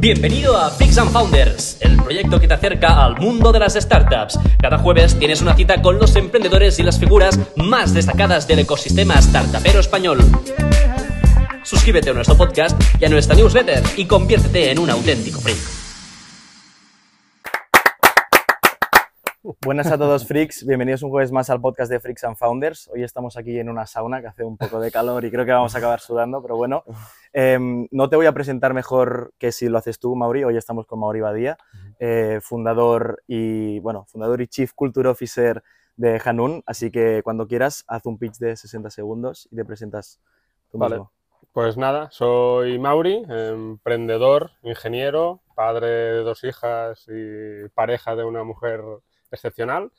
Bienvenido a Freaks and Founders, el proyecto que te acerca al mundo de las startups. Cada jueves tienes una cita con los emprendedores y las figuras más destacadas del ecosistema startupero español. Suscríbete a nuestro podcast y a nuestra newsletter y conviértete en un auténtico freak. Buenas a todos, freaks. Bienvenidos un jueves más al podcast de Freaks and Founders. Hoy estamos aquí en una sauna que hace un poco de calor y creo que vamos a acabar sudando, pero bueno, em, no te voy a presentar mejor que si lo haces tú, Mauri. Hoy estamos con Mauri Badía, eh, fundador y bueno, fundador y chief culture officer de Hanun. Así que cuando quieras, haz un pitch de 60 segundos y te presentas tú Vale. mismo. Pues nada, soy Mauri, emprendedor, ingeniero, padre de dos hijas y pareja de una mujer excepcional.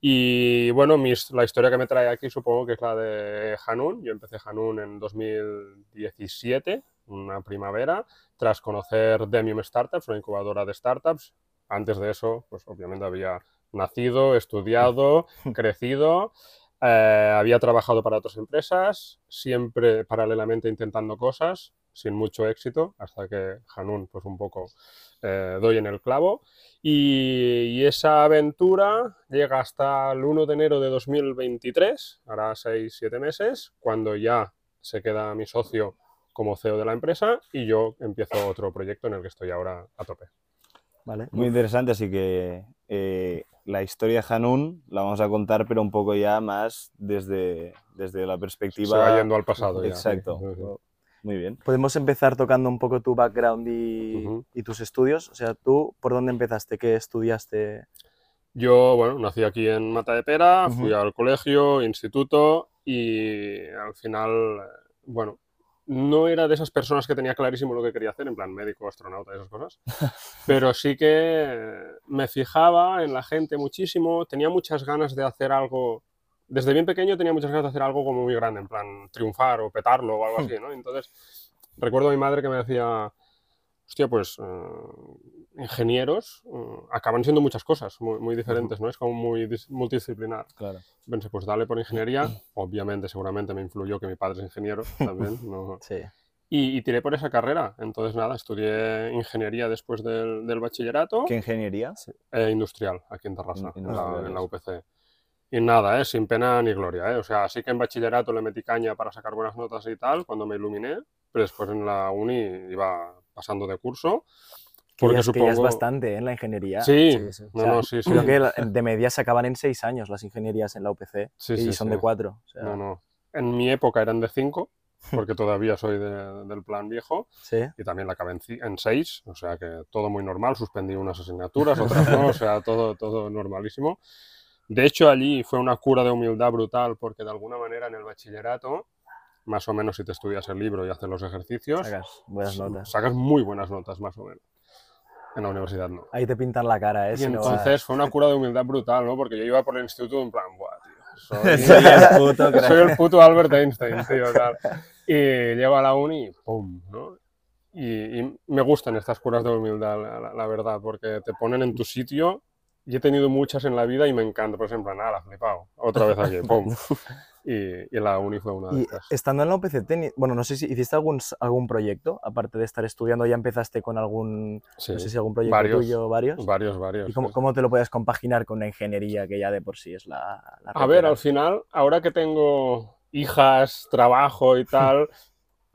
Y bueno, la historia que me trae aquí supongo que es la de Hanun. Yo empecé Hanun en 2017, una primavera, tras conocer Demium Startups, una incubadora de startups. Antes de eso, pues obviamente había nacido, estudiado, crecido. Eh, había trabajado para otras empresas, siempre paralelamente intentando cosas, sin mucho éxito, hasta que Hanun, pues un poco eh, doy en el clavo. Y, y esa aventura llega hasta el 1 de enero de 2023, hará 6-7 meses, cuando ya se queda mi socio como CEO de la empresa y yo empiezo otro proyecto en el que estoy ahora a tope. ¿Vale? Muy interesante, así que eh, la historia de Hanun la vamos a contar, pero un poco ya más desde, desde la Se perspectiva... va yendo al pasado ya. Exacto. Sí, sí. Muy bien. Podemos empezar tocando un poco tu background y, tus estudios. O sea, tú, ¿por dónde empezaste? ¿Qué estudiaste? Yo, bueno, nací aquí en Mata de Pera, fui al colegio, instituto y al final, eh, bueno, no era de esas personas que tenía clarísimo lo que quería hacer, en plan médico, astronauta esas cosas, pero sí que me fijaba en la gente muchísimo, tenía muchas ganas de hacer algo, desde bien pequeño tenía muchas ganas de hacer algo como muy grande, en plan triunfar o petarlo o algo así, ¿no? Entonces, recuerdo a mi madre que me decía, hostia, pues eh, ingenieros eh, acaban siendo muchas cosas muy, muy diferentes, ¿no? Es como muy dis- multidisciplinar. Claro. Pensé, pues dale por ingeniería. Obviamente, seguramente me influyó que mi padre es ingeniero también. ¿no? Sí. Y, y tiré por esa carrera. Entonces, nada, estudié ingeniería después del, del bachillerato. ¿Qué ingeniería? eh, industrial, aquí en Terrassa, en la, en la. UPC. Y nada, ¿eh? sin pena ni gloria. ¿eh? O sea, sí que en bachillerato le metí caña para sacar buenas notas y tal, cuando me iluminé, pero después en la uni iba pasando de curso. Que ya, Porque es- que ya es supongo... bastante ¿eh? en la ingeniería. Sí, O no, sea, no, sí, sí. Creo que de media se acaban en seis años las ingenierías en la UPC Sí, y sí, son sí. de cuatro. o sea, No, no. En mi época eran de 5, porque todavía soy de- del plan viejo, Sí. y también la acabé en en 6, o sea que todo muy normal, suspendí unas asignaturas, otras no, o sea, todo, todo normalísimo. De hecho, allí fue una cura de humildad brutal, porque de alguna manera en el bachillerato, más o menos si te estudias el libro y haces los ejercicios, Sacas buenas notas. sacas muy buenas notas, más o menos. En la universidad no. Ahí te pintan la cara, ¿eh? Y Si no entonces fue una cura de humildad brutal, ¿no? Porque yo iba por el instituto en plan, buah, tío, soy- Soy el puto soy el puto Albert Einstein, tío, tal. Y llego a la uni y ¡pum! ¿no? Y, y me gustan estas curas de humildad, la, la- la verdad, porque te ponen en tu sitio. Y he tenido muchas en la vida y me encanta. Por ejemplo, nada, flipado. Otra vez aquí, ¡pum! Y, y la uni fue una de Y estas. estando en la UPC, teni- bueno, no sé si hiciste algún, algún proyecto, aparte de estar estudiando, ya empezaste con algún, Sí, no sé si algún proyecto varios, tuyo, varios. varios, varios. ¿Y cómo, sí. cómo te lo puedes compaginar con una ingeniería que ya de por sí es la... la A ver, al final, ahora que tengo hijas, trabajo y tal,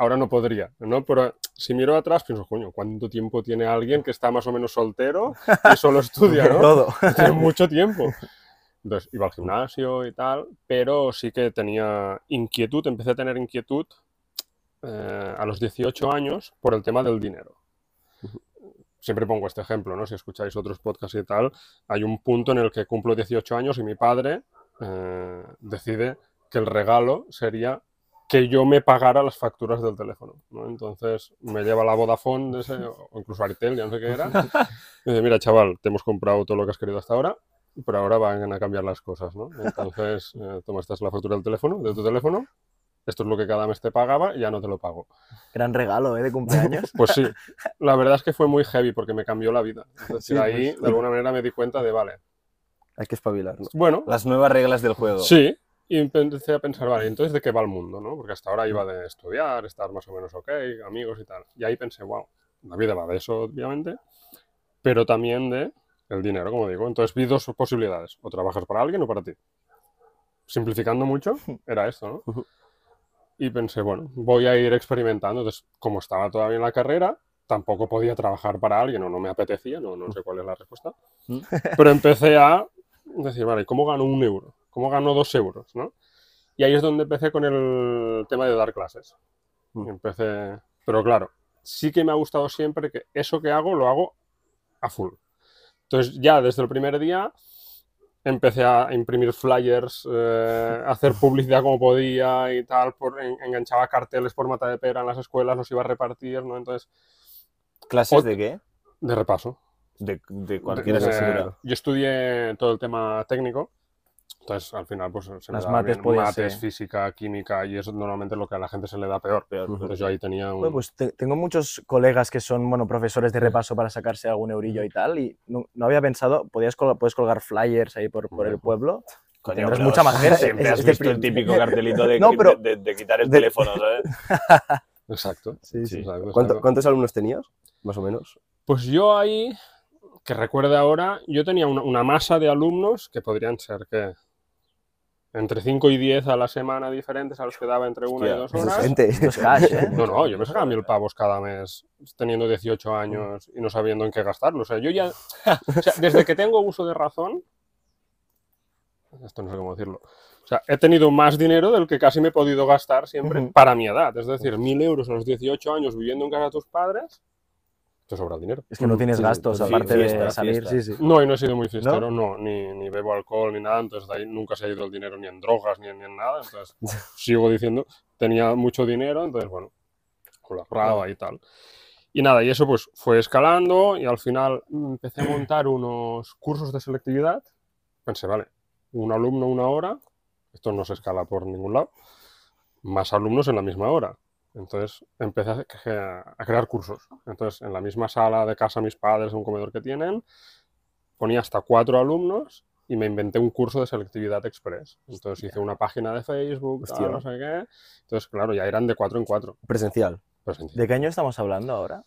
ahora no podría, ¿no? Pero si miro atrás, pienso, coño, ¿cuánto tiempo tiene alguien que está más o menos soltero y solo estudia, ¿no? Todo. Tiene mucho tiempo. Entonces, iba al gimnasio y tal, pero sí que tenía inquietud, empecé a tener inquietud eh, a los 18 años por el tema del dinero. Siempre pongo este ejemplo, ¿no? Si escucháis otros podcasts y tal, hay un punto en el que cumplo 18 años y mi padre eh, decide que el regalo sería que yo me pagara las facturas del teléfono, ¿no? Entonces me lleva la Vodafone, de ese, o incluso Aritel, ya no sé qué era, y dice, mira chaval, te hemos comprado todo lo que has querido hasta ahora, pero ahora van a cambiar las cosas, ¿no? Entonces, eh, toma, esta es la factura del teléfono, de tu teléfono, esto es lo que cada mes te pagaba y ya no te lo pago. Gran regalo, ¿eh? De cumpleaños. Pues sí, la verdad es que fue muy heavy porque me cambió la vida. Entonces, Sí, ahí, pues. de alguna manera, me di cuenta de, vale, Hay que espabilar. ¿no? bueno, Las nuevas reglas del juego. sí, y empecé a pensar, vale, entonces, ¿de qué va el mundo, no? Porque hasta ahora iba de estudiar, estar más o menos ok, amigos y tal. Y ahí pensé, wow, la vida va de eso, obviamente, pero también de el dinero, como digo. Entonces vi dos posibilidades, o trabajas para alguien o para ti. Simplificando mucho, era esto, ¿no? Y pensé, bueno, voy a ir experimentando. Entonces, como estaba todavía en la carrera, tampoco podía trabajar para alguien o no me apetecía, no, no sé cuál es la respuesta. Pero empecé a decir, vale, ¿cómo gano un euro? ¿Cómo gano dos euros? ¿no? Y ahí es donde empecé con el tema de dar clases. Mm. Empecé, pero claro, sí que me ha gustado siempre que eso que hago lo hago a full. Entonces ya desde el primer día empecé a imprimir flyers, eh, a hacer publicidad como podía y tal, por, en- enganchaba carteles por mata de pera en las escuelas, los iba a repartir, ¿no? Entonces, ¿Clases de qué? de repaso. De, de cualquier De- asignatura. Yo estudié todo el tema técnico, entonces al final pues se me Las mates bien podían mates, ser. física, química y eso normalmente es lo que a la gente se le da peor. Entonces yo ahí tenía un... Bueno, pues te- tengo muchos colegas que son bueno, profesores de repaso para sacarse algún eurillo y tal, y no, no había pensado, podías col- puedes colgar flyers ahí por, por el pueblo. Coño, tendrás pero mucha más gente. Siempre has visto el típico cartelito de, No, pero- de, de quitar el de- teléfono, ¿sabes? Exacto. Sí, sí. exacto, ¿Cuánto- exacto. ¿Cuántos alumnos tenías? Más o menos. Pues yo ahí, que recuerde ahora, yo tenía una, una masa de alumnos que podrían ser que entre 5 y 10 a la semana diferentes a los que daba entre una y dos horas. gente. Esto es cash, ¿eh? No, no, yo me sacaba mil pavos cada mes teniendo 18 años y no sabiendo en qué gastarlo. O sea, yo ya, o sea, desde que tengo uso de razón, esto no sé cómo decirlo, o sea, he tenido más dinero del que casi me he podido gastar siempre para mi edad. Es decir, mil euros a los 18 años viviendo en casa de tus padres, te sobra el dinero. Es que no tienes Sí, gastos, sí, aparte fiesta, de salir, fiesta. sí, sí. No, y no he sido muy fiestero, no, ni, ni bebo alcohol ni nada, entonces de ahí nunca se ha ido el dinero ni en drogas ni en, ni en nada, entonces sigo diciendo, tenía mucho dinero, entonces bueno, lo ahorraba y tal. Y nada, y eso pues fue escalando y al final mm, empecé a montar unos cursos de selectividad, pensé, vale, un alumno una hora, esto no se escala por ningún lado, más alumnos en la misma hora. Entonces empecé a, cre- a crear cursos. Entonces, en la misma sala de casa mis padres, un comedor que tienen, ponía hasta cuatro alumnos y me inventé un curso de selectividad express. Entonces hice una página de Facebook, tal, no sé qué. Entonces, claro, ya eran de cuatro en cuatro. Presencial. presencial. ¿De qué año estamos hablando ahora?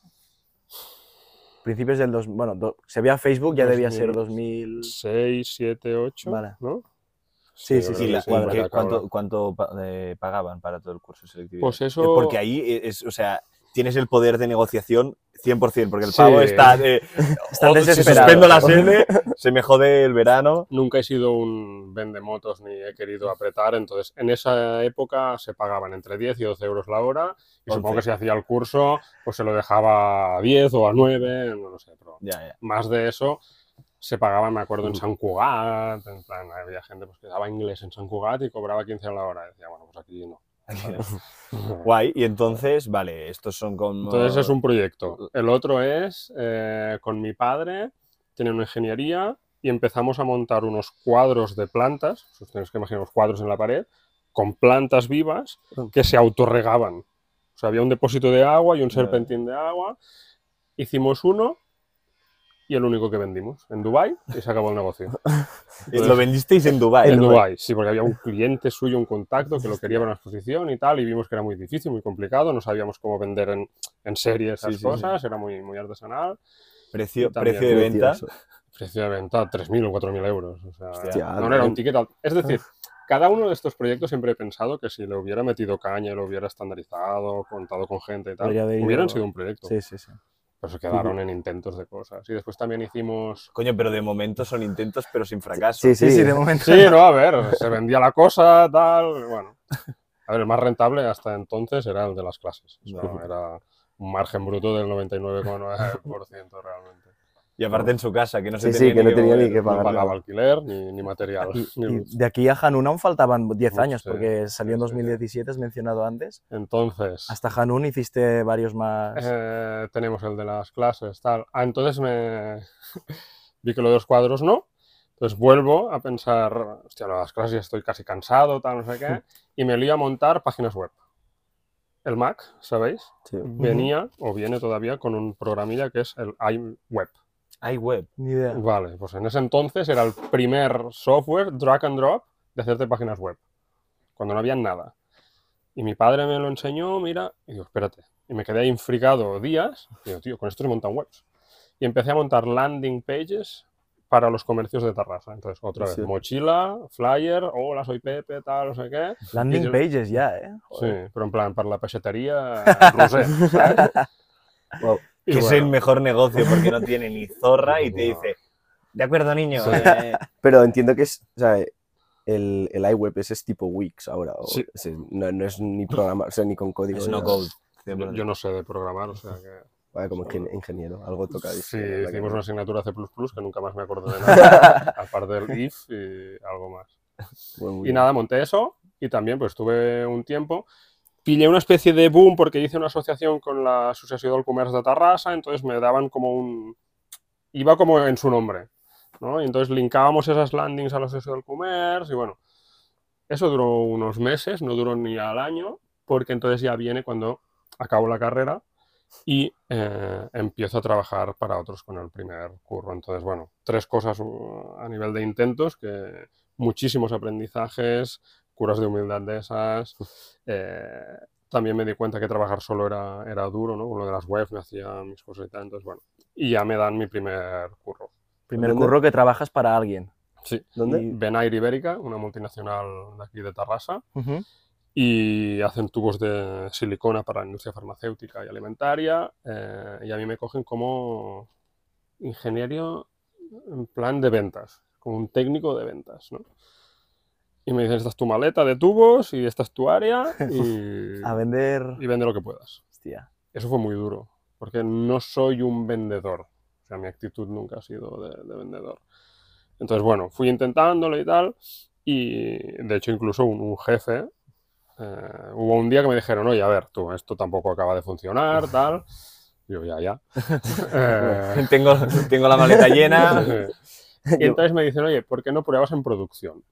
Principios del dos, bueno, do- se veía Facebook, ya debía ser 2000. 6, 7, 8, Vale. ¿no? Sí, sí, sí, ¿Y que la- sí, cuánto, eh, pagaban para todo el curso de selectividad? Pues eso... Porque ahí es, o sea, tienes el poder de negociación 100%, porque el Sí. pavo está... eh, Están o- si suspendo la sede, se me jode el verano. Nunca he sido un vendemotos ni he querido apretar, entonces en esa época se pagaban entre 10 y 12 euros la hora y supongo 11. que si hacía el curso pues se lo dejaba a 10 o a 9, no lo sé, pero Ya, ya. más de eso se pagaba, me acuerdo, en San Cugat, en plan, había gente pues, que daba inglés en San Cugat y cobraba 15 a la hora, y decía, bueno, pues aquí no. Guay, y entonces, vale, estos son como... Entonces es un proyecto. El otro es eh, con mi padre, tiene una ingeniería y empezamos a montar unos cuadros de plantas, os tenéis que imaginar unos cuadros en la pared, con plantas vivas que se autorregaban. O sea, había un depósito de agua y un serpentín de agua. Hicimos uno y el único que vendimos en Dubai y se acabó el negocio. Eh, Lo vendisteis en Dubái. En ¿no? Dubái, sí, porque había un cliente suyo, un contacto que lo quería para una exposición y tal, y vimos que era muy difícil, muy complicado, no sabíamos cómo vender en, en serie esas Sí, sí, sí. cosas, era muy, muy artesanal. Precio, también precio de venta. Precio de venta 3.000 o 4.000 euros. O sea, Hostia, no era un ticket. Es decir, cada uno de estos proyectos siempre he pensado que si le hubiera metido caña, lo hubiera estandarizado, contado con gente y tal, hubieran sido un proyecto. Sí, sí, sí. Pero se quedaron en intentos de cosas. Y después también hicimos... Coño, pero de momento son intentos, pero sin fracaso. Sí, Sí, sí, sí, de momento. Sí, no, a ver, se vendía la cosa, tal, bueno. A ver, el más rentable hasta entonces era el de las clases. O sea, era un margen bruto del 99,9% realmente. Y aparte en su casa, que no se Sí, tenía sí, que no tenía ni que No pagar. pagaba nada. alquiler ni, ni material. Y, ni y luz. de aquí a Hanun aún faltaban 10 Uf, años, sí, porque salió en sí, sí, sí. 2017, has mencionado antes. Entonces, Hasta Hanun hiciste varios más. eh, tenemos el de las clases, tal. Ah, entonces me vi que lo de los cuadros no. Entonces vuelvo a pensar, hostia, las clases ya estoy casi cansado, tal, no sé qué. Y me lío a montar páginas web. El Mac, ¿sabéis? Sí. Venía o viene todavía con un programilla que es el iWeb. Hay web. Ni idea. Vale, pues en ese entonces era el primer software drag and drop de hacerte páginas web, cuando no había nada. Y mi padre me lo enseñó, mira, y digo, espérate, Y me quedé ahí infrigado días. Y digo, tío, con esto se montan webs. Y empecé a montar landing pages para los comercios de Tarrasa. Entonces, otra vez, Sí. mochila, flyer, hola, soy Pepe, tal, no sé qué. Landing yo- pages ya, ¿eh? Sí, pero en plan, para la pesetería, rosé, ¿sabes? Wow. Que es el mejor negocio porque no tiene ni zorra y te dice, de acuerdo, niño. Sí. eh". Pero entiendo que es, o sea, el, el iWeb ese es tipo Wix ahora. o Sí. ese- no, no es ni programa, o sea, ni con código. Es no code. yo, yo no sé de programar, o sea que... Vale, como que ingeniero, algo toca. Sí, hicimos que- una asignatura C++ que nunca más me acuerdo de nada, aparte del if y algo más. Bueno, Y bien. nada, monté eso y también pues tuve un tiempo. Pillé una especie de boom porque hice una asociación con la Asociación del Comercio de Tarrasa, entonces me daban como un... Iba como en su nombre, ¿no? Y entonces linkábamos esas landings a la Asociación del Comercio y bueno, eso duró unos meses, no duró ni al año, porque entonces ya viene cuando acabo la carrera y eh, empiezo a trabajar para otros con el primer curro. Entonces, bueno, tres cosas uh, a nivel de intentos, que muchísimos aprendizajes, curas de humildad de esas. eh, también me di cuenta que trabajar solo era, era duro, ¿no? Con lo de las webs me hacía mis cosas y tal. Entonces, bueno, y ya me dan mi primer curro. Primer ¿Dónde? curro que trabajas para alguien. Sí. ¿Dónde? Benair Ibérica, una multinacional de aquí de Tarrasa, Ujú. y hacen tubos de silicona para la industria farmacéutica y alimentaria, eh, y a mí me cogen como ingeniero en plan de ventas, como un técnico de ventas, ¿no? Y me dicen, esta es tu maleta de tubos y esta es tu área y, A vender. y vende lo que puedas. Hostia. Eso fue muy duro, porque no soy un vendedor. O sea, mi actitud nunca ha sido de, de vendedor. Entonces, bueno, fui intentándolo y tal. Y de hecho, incluso un, un jefe, eh, hubo un día que me dijeron, oye, a ver, tú, esto tampoco acaba de funcionar, tal. Yo, ya, ya. Eh, tengo, tengo la maleta llena. y entonces me dicen, oye, ¿por qué no pruebas en producción?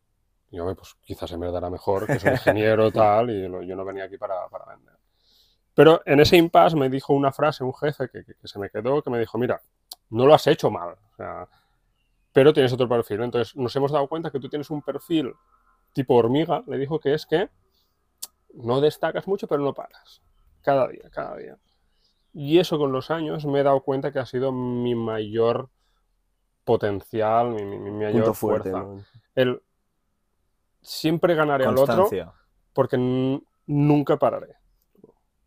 Y yo, "Oye, pues quizás se me dará mejor, que soy ingeniero tal, y lo- yo no venía aquí para, para vender. Pero en ese impasse me dijo una frase un jefe que, que- que se me quedó, que me dijo, mira, no lo has hecho mal, o sea, pero tienes otro perfil. Entonces nos hemos dado cuenta que tú tienes un perfil tipo hormiga, le dijo que es que no destacas mucho, pero no paras. Cada día, cada día. Y eso con los años me he dado cuenta que ha sido mi mayor potencial, mi, mi- mi mayor Punto fuerte. fuerza. ¿no? El siempre ganaré al otro porque nunca pararé.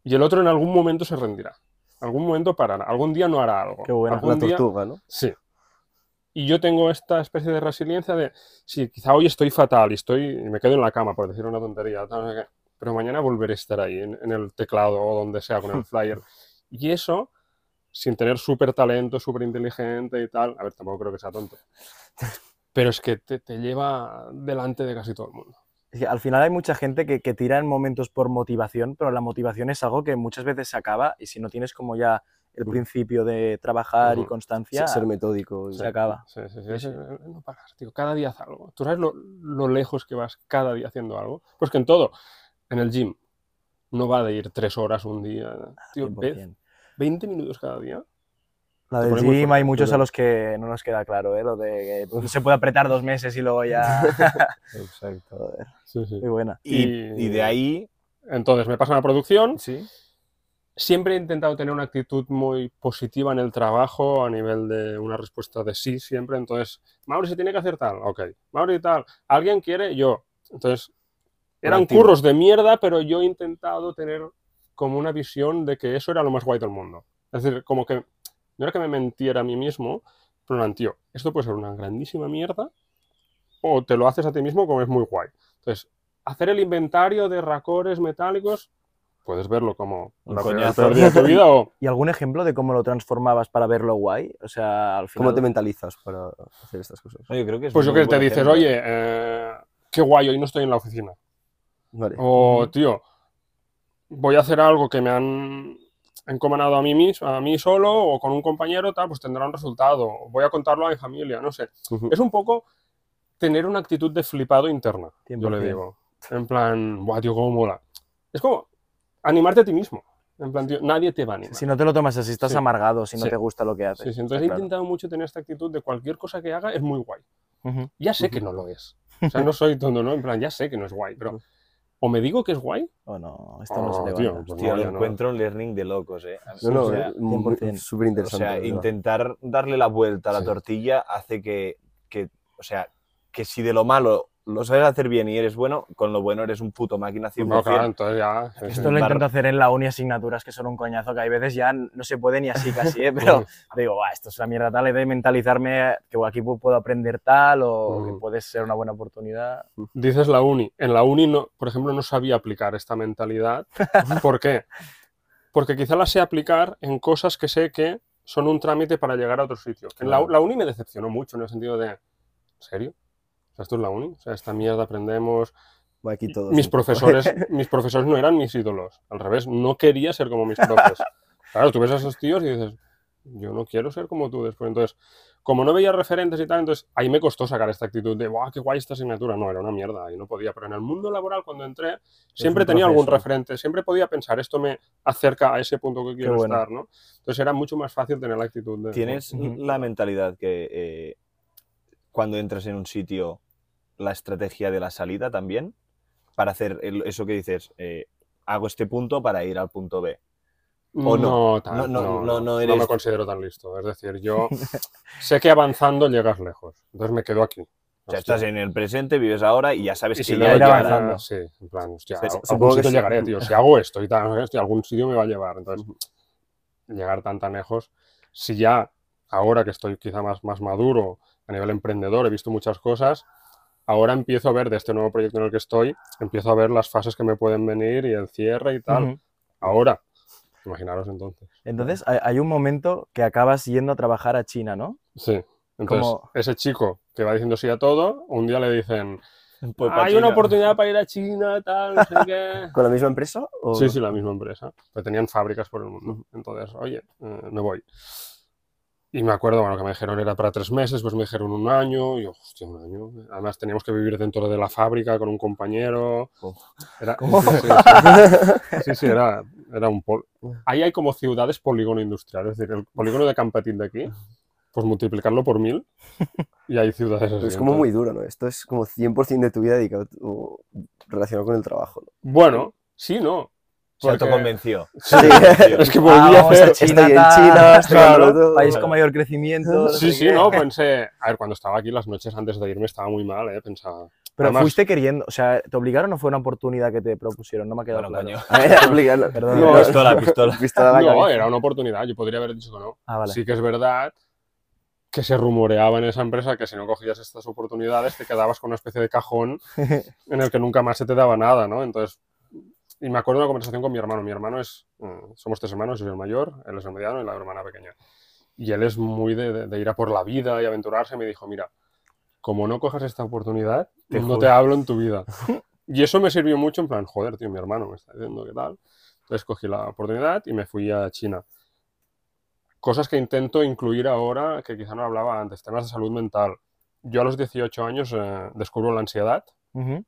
Y el otro en algún momento se rendirá. Algún momento parará. Algún día no hará algo. Qué buena. Algún La día- tortuga, ¿no? Sí. Y yo tengo esta especie de resiliencia de, sí, quizá hoy estoy fatal y estoy y me quedo en la cama por decir una tontería, pero mañana volveré a estar ahí en, en el teclado o donde sea con el flyer. Y eso, sin tener súper talento, súper inteligente y tal, a ver, tampoco creo que sea tonto, pero es que te, te lleva delante de casi todo el mundo. Es que al final hay mucha gente que, que tira en momentos por motivación, pero la motivación es algo que muchas veces se acaba y si no tienes como ya el Mm. principio de trabajar y constancia, Ser metódico. y- se acaba. Sí, sí, sí, es- eh, no parar, tío. Cada día haz algo. ¿Tú sabes lo, lo lejos que vas cada día haciendo algo? Pues que en todo. En el gym. No va de ir tres horas un día. Tío, ve 100%. 20 minutos cada día. La del gym hay muchos a los que no nos queda claro, ¿eh? Lo de que se puede apretar dos meses y luego ya... Exacto. Joder, Sí, sí. muy buena. Y, Y- de ahí, Entonces me pasan a la producción. sí, Siempre he intentado tener una actitud muy positiva en el trabajo a nivel de una respuesta de sí siempre. Entonces, Mauri se tiene que hacer tal. Ok. Mauri tal. ¿Alguien quiere? Yo. Entonces, eran curros de mierda, pero yo he intentado tener como una visión de que eso era lo más guay del mundo. Es decir, como que no era que me mentiera a mí mismo, pero plan, tío, esto puede ser una grandísima mierda o te lo haces a ti mismo como es muy guay. Entonces, hacer el inventario de racores metálicos, puedes verlo como Un la peor- el coñazo. peor día de tu vida o ¿Y algún ejemplo de cómo lo transformabas para verlo guay? O sea, al final... ¿Cómo te mentalizas para hacer estas cosas? no, yo creo que es pues yo que te dices, ejemplo. oye, eh, qué guay, hoy no estoy en la oficina. Vale. O, tío, voy a hacer algo que me han encomendado a mí mismo, a mí solo o con un compañero, tal, pues tendrá un resultado. Voy a contarlo a mi familia, no sé. Es un poco tener una actitud de flipado interna, yo le 100%. digo. En plan, buah, tío, cómo mola. Es como animarte a ti mismo. En plan, tío, nadie te va a animar. Si no te lo tomas así, estás Sí. amargado, si no Sí. te gusta lo que haces. Sí, sí, entonces he claro. intentado mucho tener esta actitud de cualquier cosa que haga es muy guay. Ya sé que no lo es. O sea, no soy tonto, ¿no? En plan, ya sé que no es guay, pero o me digo que es guay, Oh, no, esto no se Oh, le tío, va. pues Tío, lo no. encuentro un learning de locos, ¿eh? No, no, o sea, muy- 100%. súper o interesante. sea, intentar darle la vuelta a la Sí. tortilla hace que, que, o sea, que si de lo malo lo sabes hacer bien y eres bueno, con lo bueno eres un puto máquina 100%. no, claro, entonces ya... sí, sí. Esto lo intento hacer en la uni asignaturas que son un coñazo, que hay veces ya no se puede ni así casi, ¿eh? pero digo, "Buah, esto es una mierda tal, he de mentalizarme que aquí pu- puedo aprender tal o que Mm. puede ser una buena oportunidad. Dices la uni. En la uni, no, por ejemplo, no sabía aplicar esta mentalidad. ¿Por qué? Porque quizá la sé aplicar en cosas que sé que son un trámite para llegar a otro sitio. En la, la uni me decepcionó mucho en el sentido de, ¿en serio? O sea, esto es la uni. O sea, esta mierda aprendemos. Aquí todos. Mis ¿no? profesores, mis profesores no eran mis ídolos. Al revés, no quería ser como mis profes. Claro, tú ves a esos tíos y dices, yo no quiero ser como tú después. Entonces, como no veía referentes y tal, entonces ahí me costó sacar esta actitud de, ¡guau, qué guay esta asignatura! No, era una mierda, y no podía. Pero en el mundo laboral, cuando entré, siempre tenía algún referente, siempre podía pensar, esto me acerca a ese punto que quiero bueno. estar, ¿no? Entonces era mucho más fácil tener la actitud de... ¿Tienes Ujú. la mentalidad que eh, cuando entras en un sitio, la estrategia de la salida también? Para hacer el- eso que dices, eh, hago este punto para ir al punto B. ¿O no? tan- No, no, no, no, no no eres- me considero tan listo. Es decir, yo sé que avanzando llegas lejos. Entonces me quedo aquí. O sea, Hostia. estás en el presente, vives ahora y ya sabes Y que si ya llegara- avanzando. Sí, en plan, hostia, a- supongo algún que sí. llegaré, tío. Si hago esto y tal, hostia, algún sitio me va a llevar. Entonces, llegar tan tan lejos, si ya ahora que estoy quizá más, más maduro a nivel emprendedor, he visto muchas cosas, ahora empiezo a ver de este nuevo proyecto en el que estoy, empiezo a ver las fases que me pueden venir y el cierre y tal. Ujú. Ahora, imaginaros entonces. Entonces, hay, un momento que acabas yendo a trabajar a China, ¿no? Sí. Entonces, Como- ese chico que va diciendo sí a todo, un día le dicen, Pues hay una China". oportunidad para ir a China, tal, no sé qué. ¿Con la misma empresa? O... Sí, sí, la misma empresa. Pero tenían fábricas por el mundo. Entonces, oye, eh, me voy. Y me acuerdo, bueno, que me dijeron era para tres meses, pues me dijeron un año, y yo, hostia, un año. Además teníamos que vivir dentro de la fábrica con un compañero. Era, ¿Cómo? Sí, sí, sí. Sí, sí, era, era un pol... Ahí hay como ciudades polígono industrial, es decir, el polígono de Campatín de aquí, pues multiplicarlo por mil y hay ciudades así. Es como muy duro, ¿no? Esto es como 100% de tu vida dedicado o relacionado con el trabajo. ¿no? Bueno, sí, no. Se autoconvenció. Sí. Es que volví Ah, a hacer... a China, Estoy en China, claro. País con mayor crecimiento. no Sí, sí, qué. no, pensé. A ver, cuando estaba aquí las noches antes de irme estaba muy mal, ¿eh? Pensaba. Pero Además- fuiste queriendo, o sea, ¿te obligaron o fue una oportunidad que te propusieron? No me ha quedado Bueno, claro. Perdón. No, pistola, pistola. Pistola No, cabeza. era una oportunidad, yo podría haber dicho que no. Ah, vale. Sí que es verdad que se rumoreaba en esa empresa que si no cogías estas oportunidades te quedabas con una especie de cajón en el que nunca más se te daba nada, ¿no? Entonces, y me acuerdo de una conversación con mi hermano. Mi hermano es, mm, somos tres hermanos, yo soy el mayor, él es el mediano y la hermana pequeña. Y él es muy de, de- de ir a por la vida y aventurarse. Me dijo, mira, como no cojas esta oportunidad, Te no te hablo en tu vida. y eso me sirvió mucho en plan, joder, tío, mi hermano me está diciendo qué tal. Entonces cogí la oportunidad y me fui a China. Cosas que intento incluir ahora, que quizá no hablaba antes, temas de salud mental. Yo a los 18 años eh, descubro la ansiedad Ujú.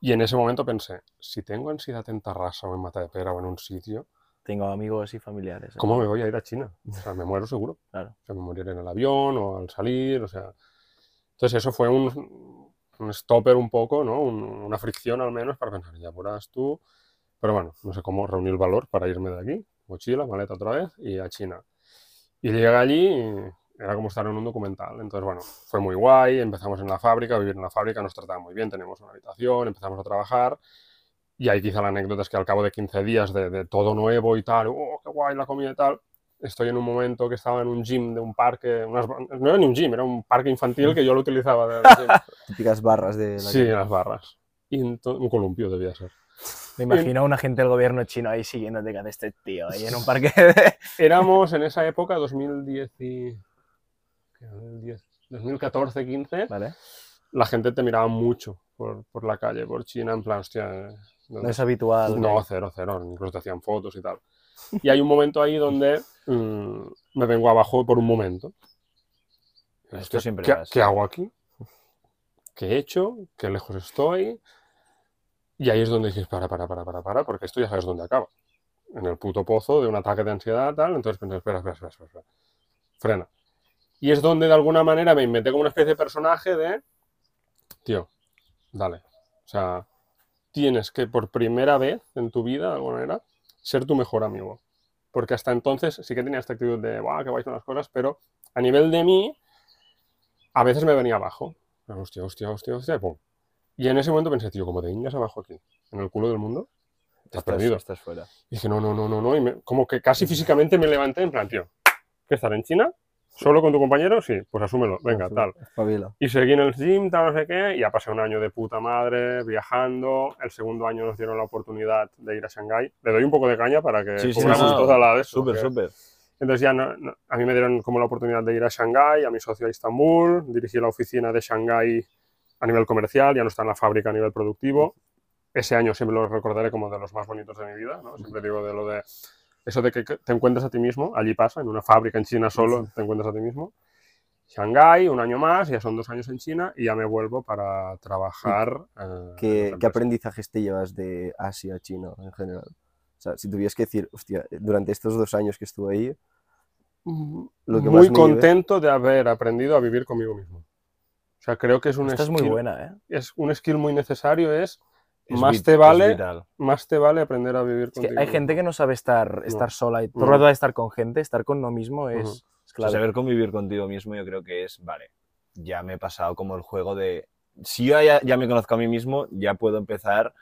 Y en ese momento pensé, si tengo ansiedad en Tarrasa o en Matadepera o en un sitio, Tengo amigos y familiares. ¿eh? ¿cómo me voy a ir a China? O sea, me muero seguro. Claro. O sea, me moriré en el avión o al salir, o sea... Entonces eso fue un, un stopper un poco, ¿no? Un- una fricción al menos para pensar, ya podrás tú. Pero bueno, no sé cómo reunir el valor para irme de aquí. Mochila, maleta otra vez y a China. Y llegué allí y era como estar en un documental. Entonces, bueno, fue muy guay. Empezamos en la fábrica, a vivir en la fábrica, nos trataban muy bien, teníamos una habitación, empezamos a trabajar. Y ahí quizá la anécdota es que al cabo de 15 días de, de todo nuevo y tal, ¡oh, qué guay la comida y tal! Estoy en un momento que estaba en un gym de un parque, unas- no era ni un gym, era un parque infantil que yo lo utilizaba de. Típicas barras de la Sí, las barras. Y un columpio debía ser. Me imagino a un agente del gobierno chino ahí siguiéndote hace este tío ahí en un parque de... Éramos en esa época, 2010 y... ¿qué? 2010, 2014, 15, Vale. la gente te miraba mucho por, por la calle, por China, en plan, hostia... eh, No ¿dónde es habitual. No, cero, cero. Incluso te hacían fotos y tal. Y hay un momento ahí donde mm, me vengo abajo por un momento. Esto Hostia, siempre ¿qué, qué hago aquí? ¿Qué he hecho? ¿Qué lejos estoy? Y ahí es donde dices, para, para, para, para, para, porque esto ya sabes dónde acaba. En el puto pozo de un ataque de ansiedad, tal. Entonces espera, espera, espera, espera. Frena. Y es donde de alguna manera me inventé como una especie de personaje de, tío, dale. O sea, tienes que por primera vez en tu vida, de alguna manera, ser tu mejor amigo. Porque hasta entonces sí que tenía esta actitud de, guau, que vais con las cosas, pero a nivel de mí, a veces me venía abajo. Hostia, hostia, hostia, hostia, y pum. Y en ese momento pensé, tío, como te vengas abajo aquí, en el culo del mundo, te has perdido. Estás fuera. Y dije, no, no, no, no, no. Y me- como que casi físicamente me levanté en plan, tío, ¿qué estar en China? ¿Solo con tu compañero? Sí, pues asúmelo, venga, tal. Espabila. Y seguí en el gym, tal, no sé qué, y ya pasé un año de puta madre, viajando. El segundo año nos dieron la oportunidad de ir a Shanghái. Le doy un poco de caña para que Sí, sí, cubramos no, toda la de eso, Súper, porque- súper. Entonces ya no- no- a mí me dieron como la oportunidad de ir a Shanghái, a mi socio a Istambul, dirigí la oficina de Shanghái a nivel comercial, ya no está en la fábrica a nivel productivo. Ese año siempre lo recordaré como de los más bonitos de mi vida, ¿no? Siempre digo de lo de eso de que te encuentras a ti mismo, allí pasa, en una fábrica en China solo te encuentras a ti mismo. Shanghái, un año más, ya son dos años en China y ya me vuelvo para trabajar. eh, ¿Qué, qué aprendizajes te llevas de Asia a China en general? O sea, si tuvieras que decir, hostia, durante estos dos años que estuve ahí, lo que más Muy llevé- contento de haber aprendido a vivir conmigo mismo. O sea, creo que es un Esta es muy skill- buena, ¿eh? es un skill muy necesario, es, Es más te vale, más te vale aprender a vivir Es que hay gente que no sabe estar, estar sola y todo el No. rato de estar con gente, estar con uno mismo es, Ujú. es O sea, clave. saber convivir contigo mismo yo creo que es, vale, ya me he pasado como el juego de... Si yo ya, ya me conozco a mí mismo, ya puedo empezar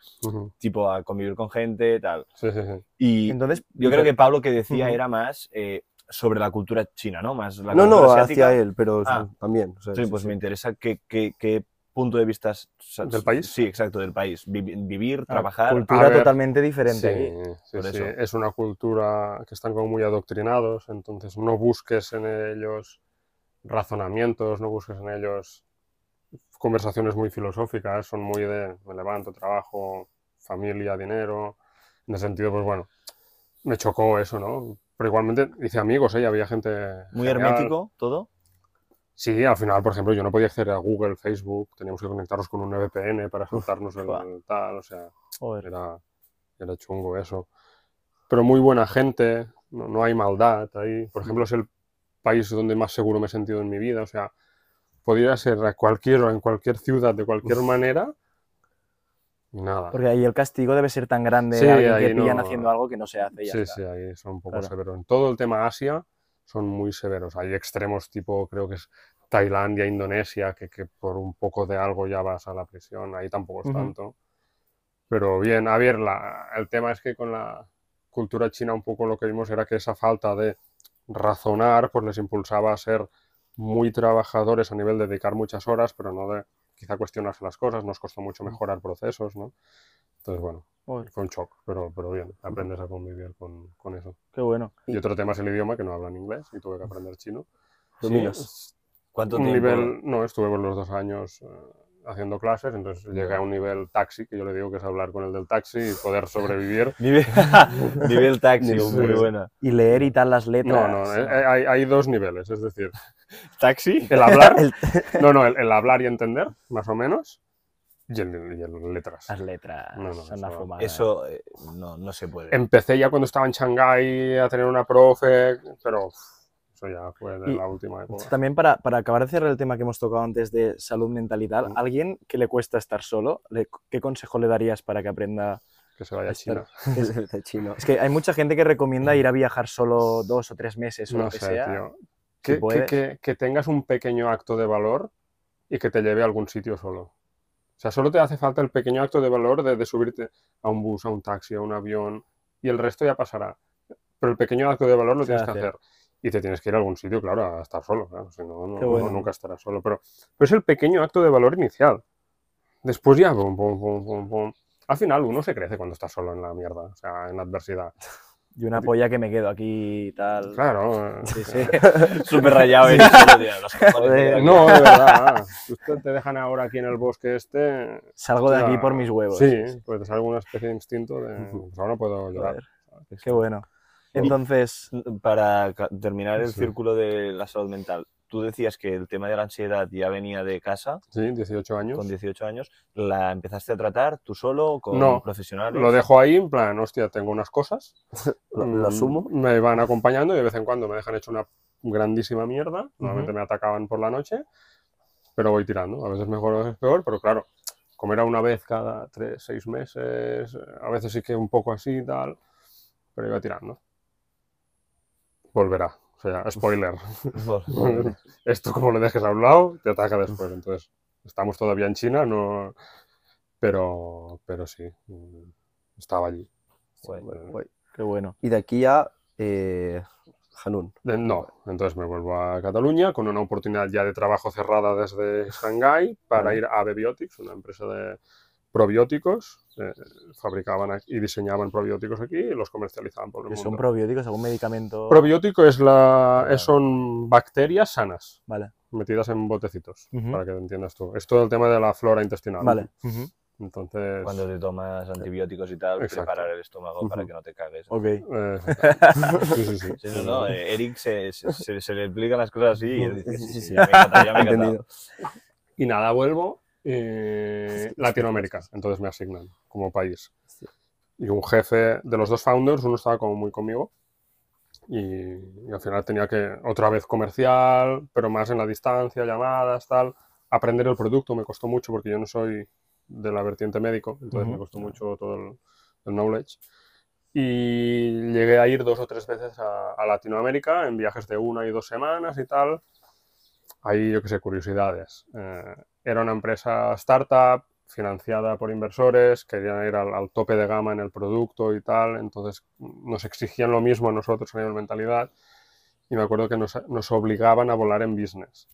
tipo a convivir con gente, tal. Sí, sí, sí. Y Entonces, yo creo que Pablo que decía era más eh, sobre la cultura china, ¿no? Más la No, no, asiática. hacia él, pero Ah. también. o sea, Sí, sí, pues sí. me interesa qué, qué- qué punto de vista... ¿Del país? Sí, exacto, del país. Vi- vivir, ah, trabajar... cultura ver, totalmente diferente Sí, sí, Por sí. eso. Es una cultura que están como muy adoctrinados, entonces no busques en ellos razonamientos, no busques en ellos conversaciones muy filosóficas, son muy de me levanto, trabajo, familia, dinero. En ese sentido, pues bueno, me chocó eso, ¿no? Pero igualmente hice amigos, ¿eh? había gente. Muy genial. hermético todo. Sí, al final, por ejemplo, yo no podía acceder a Google, Facebook, teníamos que conectarnos con un VPN para saltarnos el, el tal, o sea, Joder. era, era chungo eso. Pero muy buena gente, no, no hay maldad ahí. Por ejemplo, es el país donde más seguro me he sentido en mi vida, o sea, podría ser a cualquier en cualquier ciudad de cualquier manera y nada. Porque ahí el castigo debe ser tan grande Sí, a alguien que pillan no- haciendo algo que no se hace. y ya Sí, está. sí, ahí son un poco Claro. severos. En todo el tema Asia son muy severos. Hay extremos tipo, creo que es Tailandia, Indonesia, que, que por un poco de algo ya vas a la prisión. Ahí tampoco es tanto. Pero bien, a ver, la- el tema es que con la cultura china un poco lo que vimos era que esa falta de razonar pues les impulsaba a ser muy trabajadores a nivel de dedicar muchas horas, pero no de quizá cuestionarse las cosas. Nos costó mucho mejorar procesos, ¿no? Entonces, bueno, Un shock, pero, pero bien, aprendes a convivir con, con eso. qué bueno. Y otro tema es el idioma, que no hablan inglés y tuve que aprender chino. Dominas. ¿Cuánto Un tiempo? nivel, no, estuve por los dos años eh, haciendo clases, entonces llegué a un nivel taxi, que yo le digo que es hablar con el del taxi y poder sobrevivir. Nivel, nivel taxi, Sí. muy buena. Y leer y tal las letras. No, no, eh, hay, hay dos niveles, es decir, ¿Taxi? el hablar, no, no, el, el hablar y entender, más o menos, y el, y el letras. Las letras. No, no, son una eso- fumada. Eso eh, no, no se puede. Empecé ya cuando estaba en Shanghái a tener una profe, pero uf, eso ya fue de Y- la última época. También para, para acabar de cerrar el tema que hemos tocado antes de salud mental y tal, Mm. alguien que le cuesta estar solo, le- ¿qué consejo le darías para que aprenda? Que se vaya a China. Es chino. Es que hay mucha gente que recomienda ir a viajar solo dos o tres meses o No lo que sé, sea. tío. si Que, que- puedes. que- que tengas un pequeño acto de valor y que te lleve a algún sitio solo. O sea, solo te hace falta el pequeño acto de valor de, de subirte a un bus, a un taxi, a un avión y el resto ya pasará. Pero el pequeño acto de valor lo tienes que hace. hacer. Y te tienes que ir a algún sitio, claro, a estar solo. Si no, bueno. no- nunca estarás solo. Pero, pero es el pequeño acto de valor inicial. Después ya, pum, pum, pum, pum, pum. Al final uno se crece cuando está solo en la mierda, o sea, en la adversidad. Y una polla que me quedo aquí y tal. Claro. eh, Sí, sí. Súper rayado. ¿eh? Joder. aquí. No, de verdad. Si usted te dejan ahora aquí en el bosque este. Salgo de aquí por mis huevos. Sí, pues te sale alguna especie de instinto de. Pues ahora no puedo llorar. Qué bueno. Entonces, Para terminar el Sí. círculo de la salud mental, tú decías que el tema de la ansiedad ya venía de casa Sí, 18 años. con 18 años. ¿La empezaste a tratar tú solo con No, profesionales? Lo dejo ahí, en plan, hostia, tengo unas cosas. Lo, mm, lo asumo. Me van acompañando y de vez en cuando me dejan hecho una grandísima mierda. Normalmente me atacaban por la noche, pero voy tirando. A veces mejor, a veces peor, pero claro, como era una vez cada tres, seis meses, a veces sí que un poco así y tal, pero iba tirando. Volverá, o sea, spoiler. Esto como lo dejes a un lado, te ataca después. Entonces, estamos todavía en China, no... pero, pero sí, mm, estaba allí. Guay, guay. Qué bueno. Y de aquí a eh, Hanun. de- no, entonces me vuelvo a Cataluña con una oportunidad ya de trabajo cerrada desde Shanghái para ir a Bebiotics, una empresa de probióticos. Eh, fabricaban y diseñaban probióticos aquí y los comercializaban por el ¿Que mundo. son probióticos? ¿Algún medicamento? Probiótico es la, Claro. son bacterias sanas Vale. metidas en botecitos, para que te entiendas tú. Es todo el tema de la flora intestinal. Vale. Entonces, Cuando te tomas antibióticos y tal, Exacto. preparar el estómago para que no te cagues. Ok. eh, sí, sí, sí. Sí, no, no, eh, Eric se, se, le explican las cosas así y él dice, Sí, sí, sí. ya me encanta, ya me. Entendido. Y nada, vuelvo eh, Latinoamérica, entonces me asignan como país. Y un jefe de los dos founders, uno estaba como muy conmigo y, y al final tenía que, otra vez comercial, pero más en la distancia, llamadas, tal, aprender el producto me costó mucho porque yo no soy de la vertiente médico, entonces me Ujú. costó mucho todo el, el knowledge. Y llegué a ir dos o tres veces a, a Latinoamérica en viajes de una y dos semanas y tal. Ahí, yo qué sé, curiosidades. Eh, era una empresa startup financiada por inversores, querían ir al, al tope de gama en el producto y tal, entonces nos exigían lo mismo a nosotros a nivel mentalidad y me acuerdo que nos, nos obligaban a volar en business.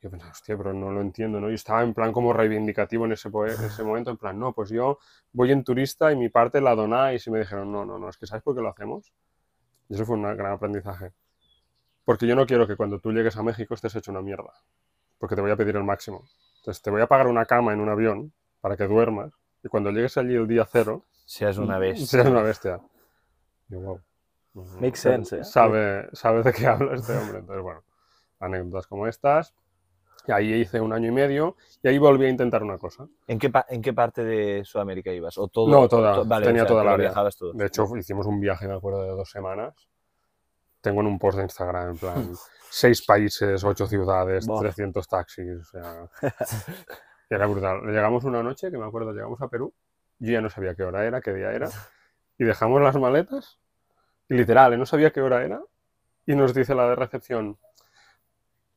Y yo pensaba, hostia, pero no lo entiendo, ¿no? Y estaba en plan como reivindicativo en ese, poe- ese momento, en plan, no, pues yo voy en turista y mi parte la donáis y me dijeron, no, no, no, es que ¿sabes por qué lo hacemos? Y eso fue un gran aprendizaje. Porque yo no quiero que cuando tú llegues a México estés hecho una mierda, porque te voy a pedir el máximo. Entonces te voy a pagar una cama en un avión para que duermas y cuando llegues allí el día cero, Seas una bestia. seas una bestia. Y yo, wow. Makes sense, ¿eh? Sabe, sabe de qué habla este hombre. Entonces, bueno, anécdotas como estas. Y ahí hice un año y medio y ahí volví a intentar una cosa. ¿En qué, pa- ¿En qué parte de Sudamérica ibas? ¿O todo? No, toda, to- vale, tenía o sea, toda la área. viajabas todo. De hecho, hicimos un viaje, me acuerdo, de dos semanas. Tengo en un post de Instagram, en plan, seis países, ocho ciudades, Buah. 300 taxis, o sea... Era brutal. Llegamos una noche, que me acuerdo, llegamos a Perú, yo ya no sabía qué hora era, qué día era, y dejamos las maletas, y literal, no sabía qué hora era, y nos dice la de recepción,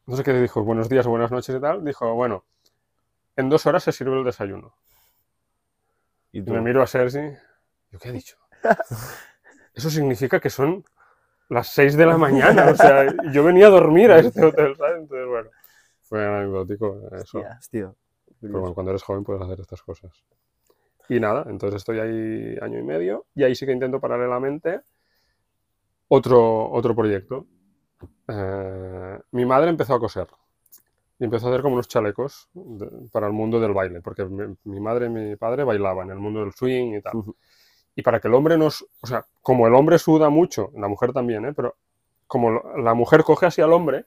no sé qué dijo, buenos días o buenas noches y tal, dijo, bueno, en dos horas se sirve el desayuno. ¿Y tú? me miro a Sergi. ¿Yo qué he dicho? Eso significa que son las 6 de la mañana. O sea, yo venía a dormir a este hotel, ¿sabes? Entonces, bueno, fue anecdótico eso. Hostia. Hostia. Pero bueno, cuando eres joven puedes hacer estas cosas. Y nada, entonces estoy ahí año y medio y ahí sí que intento paralelamente otro, otro proyecto. Eh, mi madre empezó a coser y empezó a hacer como unos chalecos de- para el mundo del baile, porque mi, mi madre y mi padre bailaban en el mundo del swing y tal. Ujú. Y para que el hombre nos, o sea, como el hombre suda mucho, la mujer también, ¿eh? pero como la mujer coge así al hombre,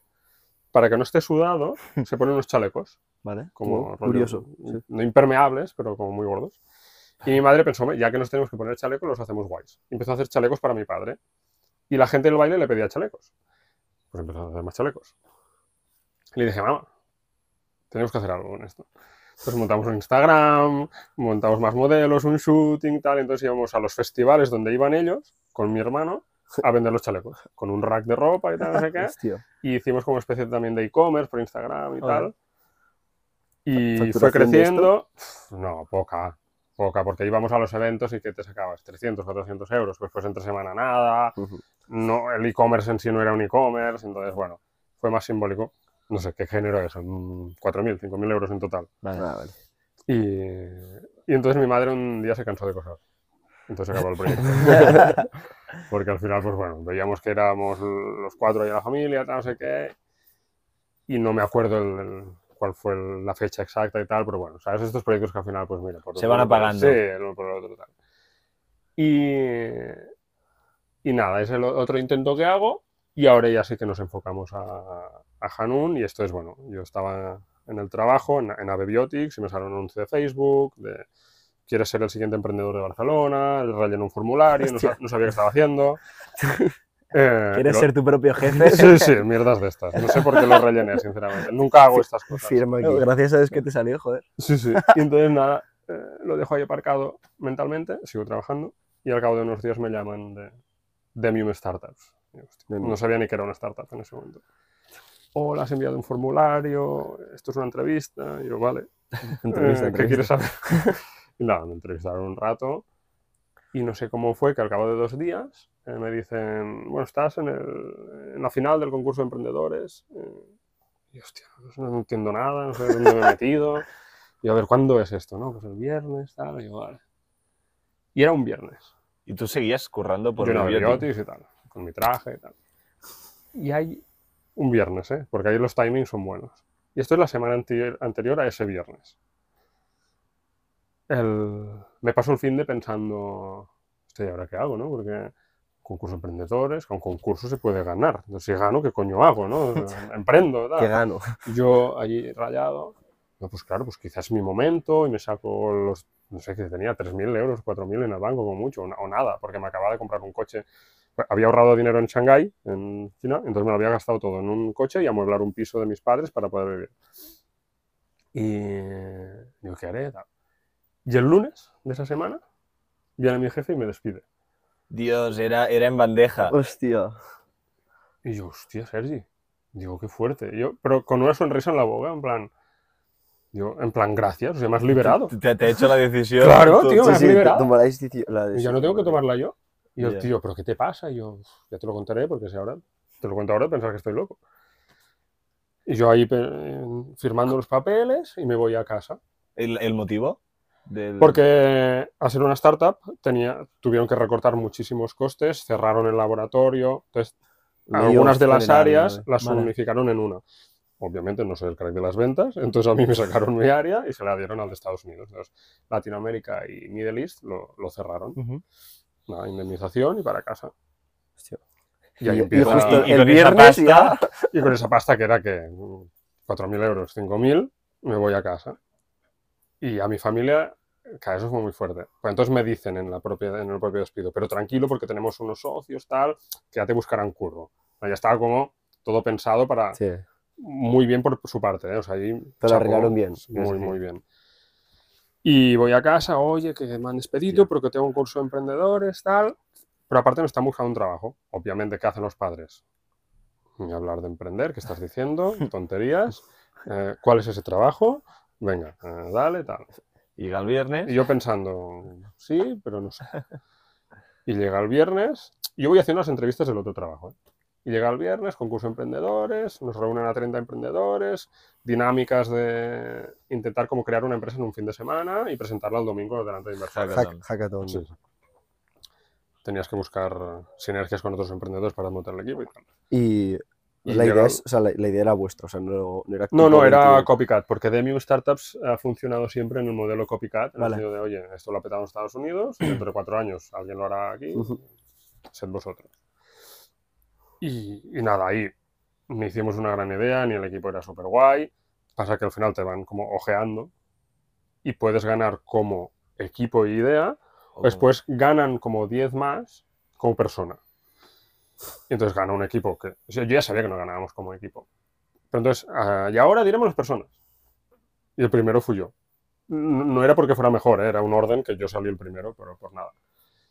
para que no esté sudado, se ponen unos chalecos Vale. como rollo- curioso, sí. no impermeables, pero como muy gordos. Y mi madre pensó, ya que nos tenemos que poner chalecos, los hacemos guays. Y empezó a hacer chalecos para mi padre. Y la gente del baile le pedía chalecos. Pues empezó a hacer más chalecos. Y le dije, mamá, tenemos que hacer algo con esto. Entonces montamos un Instagram, montamos más modelos, un shooting, tal. Entonces íbamos a los festivales donde iban ellos, con mi hermano, a vender los chalecos. Con un rack de ropa y tal, no sé qué Hostia. y hicimos como especie también de e-commerce por Instagram y Joder. tal. Y fue ¿Facturación de creciendo, no, poca, poca, porque íbamos a los eventos y que te sacabas 300, 400 euros, pues pues entre semana nada, Ujú. no, el e-commerce en sí no era un e-commerce, entonces bueno, fue más simbólico, no sé qué género es, mm, 4.000, 5.000 euros en total. Vale. Ah, vale. Y, y entonces mi madre un día se cansó de coser. Entonces acabó el proyecto. Porque al final, pues bueno, veíamos que éramos los cuatro ahí en la familia, tal, no sé qué. Y no me acuerdo el- el- cuál fue el- la fecha exacta y tal, pero bueno, ¿sabes? Estos proyectos que al final, pues mira, por Se van apagando. Sí, el uno por el otro, tal. Y, y nada, es el otro intento que hago. Y ahora ya sí que nos enfocamos a, a Hanun. Y esto es, bueno, yo estaba en el trabajo, en, en Avebiotics, y me salió un anuncio de Facebook de quieres ser el siguiente emprendedor de Barcelona, relleno un formulario, no, no sabía qué estaba haciendo. Eh, ¿Quieres lo- ser tu propio jefe? Sí, sí, mierdas de estas. No sé por qué lo rellené, sinceramente. Nunca hago estas cosas. Firma aquí. Gracias a Dios que te salió, joder. Sí, sí. Y entonces nada, eh, lo dejo ahí aparcado mentalmente, sigo trabajando y al cabo de unos días me llaman de Demium Startups. Y, hostia, Demium. No sabía ni que era una startup en ese momento. Hola, has enviado un formulario, esto es una entrevista. Y yo, vale, Entrevista, eh, ¿qué quieres entrevista. saber? y nada, me entrevistaron un rato y no sé cómo fue que al cabo de dos días eh, me dicen, bueno, estás en, el- en la final del concurso de emprendedores. eh, y hostia, no, no entiendo nada, no sé dónde me he metido. Y a ver, ¿cuándo es esto? No, pues el viernes, tal, y yo, vale. Y era un viernes. Y tú seguías currando por yo. Abriotis y tal, con mi traje y tal. Y hay un viernes, ¿eh? porque ahí los timings son buenos. Y esto es la semana anterior, anterior a ese viernes. El- Me paso el fin de pensando, ¿y ahora qué hago? ¿no? Porque concurso de emprendedores, con concurso se puede ganar. Entonces, si gano, ¿qué coño hago? ¿no? Emprendo. tal. Que gano. Yo allí rayado, no, pues claro, pues quizás es mi momento y me saco los, no sé, que tenía 3.000 euros, 4.000 en el banco como mucho, o nada, porque me acababa de comprar un coche. Había ahorrado dinero en Shanghái, en China, entonces me lo había gastado todo en un coche y amueblar un piso de mis padres para poder vivir. Y digo, ¿qué haré? Y el lunes de esa semana viene mi jefe y me despide. Dios, era, era en bandeja. Hostia. Y yo, hostia, Sergi. Digo, qué fuerte. Y yo, pero con una sonrisa en la boca, en plan. Digo, en plan, gracias, o sea, me has liberado. Te, te ha hecho la decisión. Claro, tío, me has Sí, liberado. la decisión. la ya no tengo que tomarla yo. Y yo, Ya. tío, ¿pero qué te pasa? Y yo, "Uf, ya te lo contaré porque si ahora te lo cuento ahora pensar que estoy loco. Y yo ahí firmando los papeles y me voy a casa. ¿El, el motivo? Del... Porque al ser una startup tenía, tuvieron que recortar muchísimos costes, cerraron el laboratorio, entonces Lío algunas de las áreas ¿no? las Vale. unificaron en una. Obviamente no soy el crack de las ventas, entonces a mí me sacaron mi área y se la dieron al de Estados Unidos. Entonces, Latinoamérica y Middle East lo, lo cerraron. Ujú. Nada, indemnización y para casa. Hostia. Y ahí Y- y empieza- justo y el con esa viernes ya. pasta- y con esa pasta que era que mm, 4.000 euros, 5.000, me voy a casa. Y a mi familia, claro, eso fue muy fuerte. Pues entonces me dicen en, la propia, en el propio despido, pero tranquilo porque tenemos unos socios, tal, que ya te buscarán curro. O sea, ya estaba como todo pensado para Sí. muy bien por su parte. ¿eh? O sea, ahí Te lo arreglaron bien. Muy, muy bien. Y voy a casa, oye, que me han despedido, pero que tengo un curso de emprendedores, tal. Pero aparte me están buscando un trabajo. Obviamente, ¿qué hacen los padres? Ni hablar de emprender, ¿qué estás diciendo? Tonterías. Eh, ¿Cuál es ese trabajo? Venga, eh, dale, tal. Llega el viernes. Y yo pensando, sí, pero no sé. Y llega el viernes, yo voy haciendo las entrevistas del otro trabajo. ¿eh? Y llega el viernes, concurso de emprendedores, nos reúnen a 30 emprendedores, dinámicas de intentar como crear una empresa en un fin de semana y presentarla el domingo delante de inversores. Hackathon. Hack- hackathon. Sí. Tenías que buscar sinergias con otros emprendedores para montar el equipo y tal. Y, la, idea es, o sea, la, la idea era vuestra, o sea, no, no era No, no, era 21. copycat, porque Demium Startups ha funcionado siempre en el modelo copycat, en Vale. el sentido de, oye, esto lo ha petado en Estados Unidos, dentro de cuatro años alguien lo hará aquí, Ujú. sed vosotros. Y, y nada, ahí ni hicimos una gran idea, ni el equipo era súper guay, pasa que al final te van como ojeando y puedes ganar como equipo y idea, o después ganan como 10 más como persona. Y entonces gana un equipo que. o sea, yo ya sabía que no ganábamos como equipo. Pero entonces, ah, y ahora diremos las personas. Y el primero fui yo. No, no era porque fuera mejor, ¿eh? era un orden que yo salí el primero, pero por nada.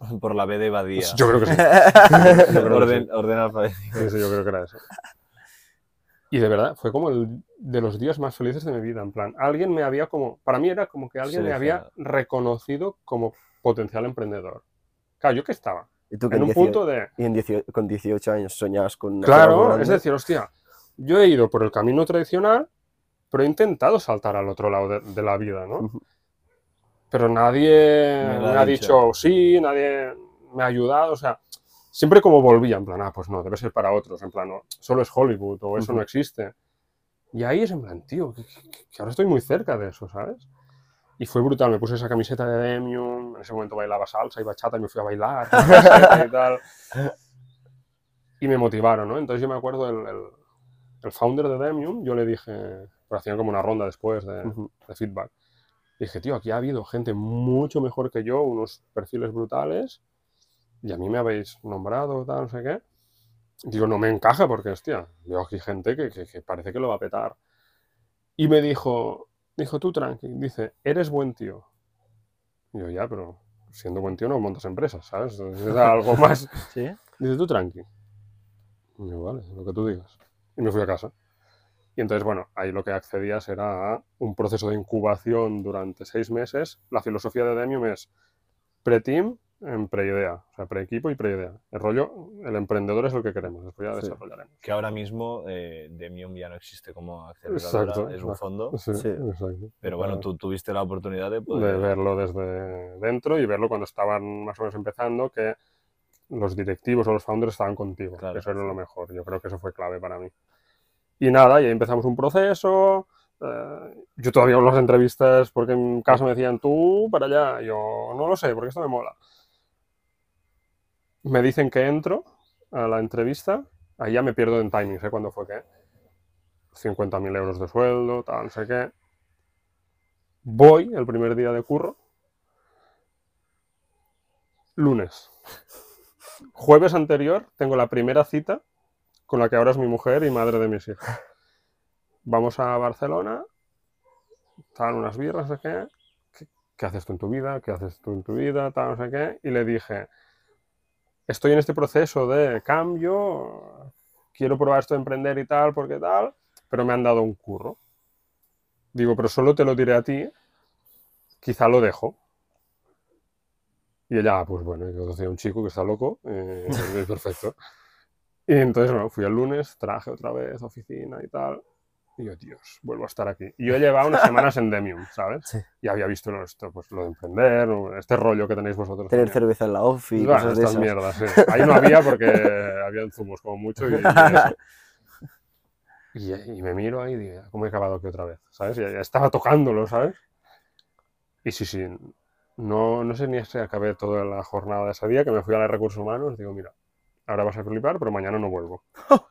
Por la B de Badía. Yo creo que sí. Creo que orden, sí. orden alfabético. Sí, sí, yo creo que era eso. Y de verdad, fue como el de los días más felices de mi vida. En plan, alguien me había como. Para mí era como que alguien me había reconocido como potencial emprendedor. Claro, yo que estaba Y tú que en un 18 punto de. y en 18 con 18 años soñabas con... Claro, es decir, hostia, yo he ido por el camino tradicional, pero he intentado saltar al otro lado de, de la vida, ¿no? Ujú. Pero nadie Me ha dicho. sí, nadie me ha ayudado, o sea, siempre como volvía, en plan, ah, pues no, debe ser para otros, en plan, no, solo es Hollywood o eso no existe. Y ahí es en plan, tío, que, ahora estoy muy cerca de eso, ¿sabes? Y fue brutal, me puse esa camiseta de Demium, en ese momento bailaba salsa y bachata y me fui a bailar y tal. Y me motivaron, ¿no? Entonces yo me acuerdo, el, el, el founder de Demium, yo le dije, pues hacían como una ronda después de feedback. Dije, tío, aquí ha habido gente mucho mejor que yo, unos perfiles brutales, y a mí me habéis nombrado, tal, no sé qué. Digo, no me encaja porque, hostia, veo aquí gente que, que- que parece que lo va a petar. Y me dijo, dijo, tú tranqui, dice, eres buen tío. Y yo, ya, pero siendo buen tío no montas empresas, ¿sabes? Es algo más. ¿Sí? Dice, tú tranqui. Y yo, vale, lo que tú digas. Y me fui a casa. Y entonces, bueno, ahí lo que accedías era a un proceso de incubación durante seis meses. La filosofía de Demium es pre-team en pre-idea, o sea, pre-equipo y pre-idea. El rollo, el emprendedor es lo que queremos, después ya Sí. desarrollaremos. Que ahora mismo eh, Demium ya no existe como aceleradora, Exacto. es un fondo. Sí, Sí. exacto. Pero bueno, tú tuviste la oportunidad de de poder... verlo desde dentro y verlo cuando estaban más o menos empezando, que los directivos o los founders estaban contigo. Claro. eso era lo mejor. Yo creo que eso fue clave para mí. Y nada, y ahí empezamos un proceso. eh, yo todavía en las entrevistas, porque en casa me decían, tú para allá. Yo no lo sé, porque esto me mola. Me dicen que entro a la entrevista. Ahí ya me pierdo en timings, ¿eh? Cuando fue que 50.000 euros de sueldo, tal, no sé qué. Voy el primer día de curro. Lunes. Jueves anterior tengo la primera cita con la que ahora es mi mujer y madre de mis hijos. Vamos a Barcelona, estaban unas birras, no sé qué. ¿Qué, haces tú en tu vida? ¿Qué haces tú en tu vida? Tal, no sé qué. Y le dije, estoy en este proceso de cambio, quiero probar esto de emprender y tal, porque tal, pero me han dado un curro. Digo, pero solo te lo diré a ti, quizá lo dejo. Y ella, "Ah, pues bueno, yo conocí a un chico que está loco, eh, es perfecto. Y entonces, bueno, fui el lunes, traje otra vez oficina y tal. Y yo, Dios, vuelvo a estar aquí. Y yo llevaba unas semanas en Demium, ¿sabes? Sí. Y había visto lo- esto, pues, lo de emprender, este rollo que tenéis vosotros. Tener también. cerveza en la off y Bueno, cosas de estas esas. mierdas, sí. Ahí no había porque habían zumos como mucho y, y. Y, me miro ahí y digo, ¿cómo he acabado aquí otra vez? ¿Sabes? Ya, ya estaba tocándolo, ¿sabes? Y sí, sí, no, no sé ni si acabé toda la jornada de ese día, que me fui a los recursos humanos, digo, mira, ahora vas a flipar, pero mañana no vuelvo.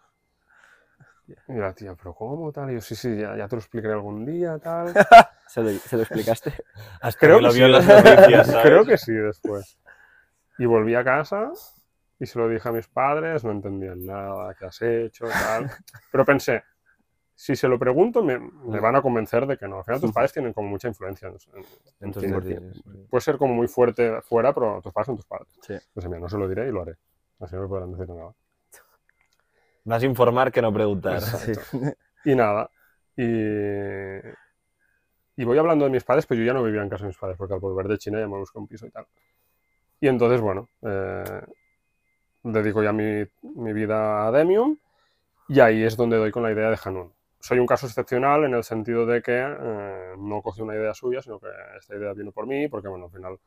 Y la tía, ¿pero cómo tal? Y yo, sí, sí, ya, ya te lo explicaré algún día, tal. ¿Se lo, se lo explicaste? Hasta Creo que lo vio en las sí. noticias, ¿sabes? Creo que sí, después. Y volví a casa y se lo dije a mis padres, no entendían nada, qué has hecho, tal. Pero pensé, si se lo pregunto, me, me van a convencer de que no. Al final tus padres tienen como mucha influencia. en- en- en En tus ti. decisiones. Puede ser como muy fuerte fuera, pero tus padres son tus padres. Sí. Entonces, mira, no se lo diré y lo haré. Así no me podrán decir nada. Más informar que no preguntar. Sí. Y nada. Y, y voy hablando de mis padres, pero yo ya no vivía en casa de mis padres, porque al volver de China ya me busqué un piso y tal. Y entonces, bueno, eh, dedico ya mi, mi vida a Demium y ahí es donde doy con la idea de Hanun. Soy un caso excepcional en el sentido de que eh, no cogí una idea suya, sino que esta idea vino por mí, porque bueno, al final,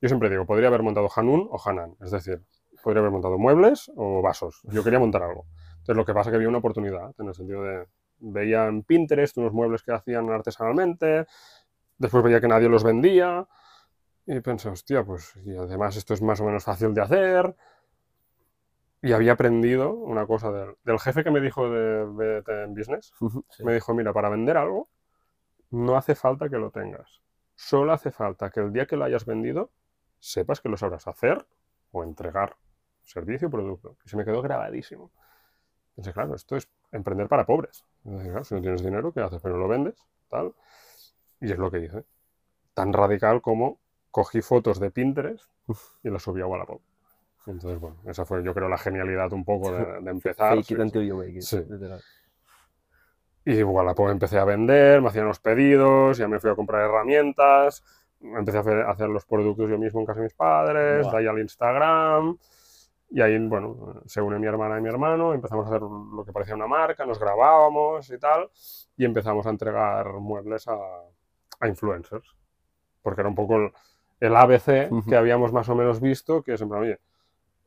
yo siempre digo, podría haber montado Hanun o Hanan, es decir, podría haber montado muebles o vasos. Yo quería montar algo. Entonces lo que pasa es que vi una oportunidad, en el sentido de, veía en Pinterest unos muebles que hacían artesanalmente, después veía que nadie los vendía, y pensé, hostia, pues, y además esto es más o menos fácil de hacer. Y había aprendido una cosa del, del jefe que me dijo de BT en Business. Sí. Me dijo, mira, para vender algo no hace falta que lo tengas. Solo hace falta que el día que lo hayas vendido sepas que lo sabrás hacer o entregar servicio o producto. Y se me quedó grabadísimo. Pensé, claro, esto es emprender para pobres. Es decir, claro, si no tienes dinero, ¿qué haces? Pero lo vendes, tal. Y es lo que hice. Tan radical como cogí fotos de Pinterest y las subí a Wallapop. Entonces, bueno, esa fue, yo creo, la genialidad un poco de, de empezar. Fake sí, it until you make it. Sí. literal. Y Wallapop empecé a vender, me hacían los pedidos, ya me fui a comprar herramientas, empecé a hacer, los productos yo mismo en casa de mis padres, Buah. de ahí al Instagram, y ahí, bueno, se une mi hermana y mi hermano, empezamos a hacer lo que parecía una marca, nos grabábamos y tal, y empezamos a entregar muebles a, a influencers, porque era un poco el, el ABC Ujú. que habíamos más o menos visto, que siempre, oye,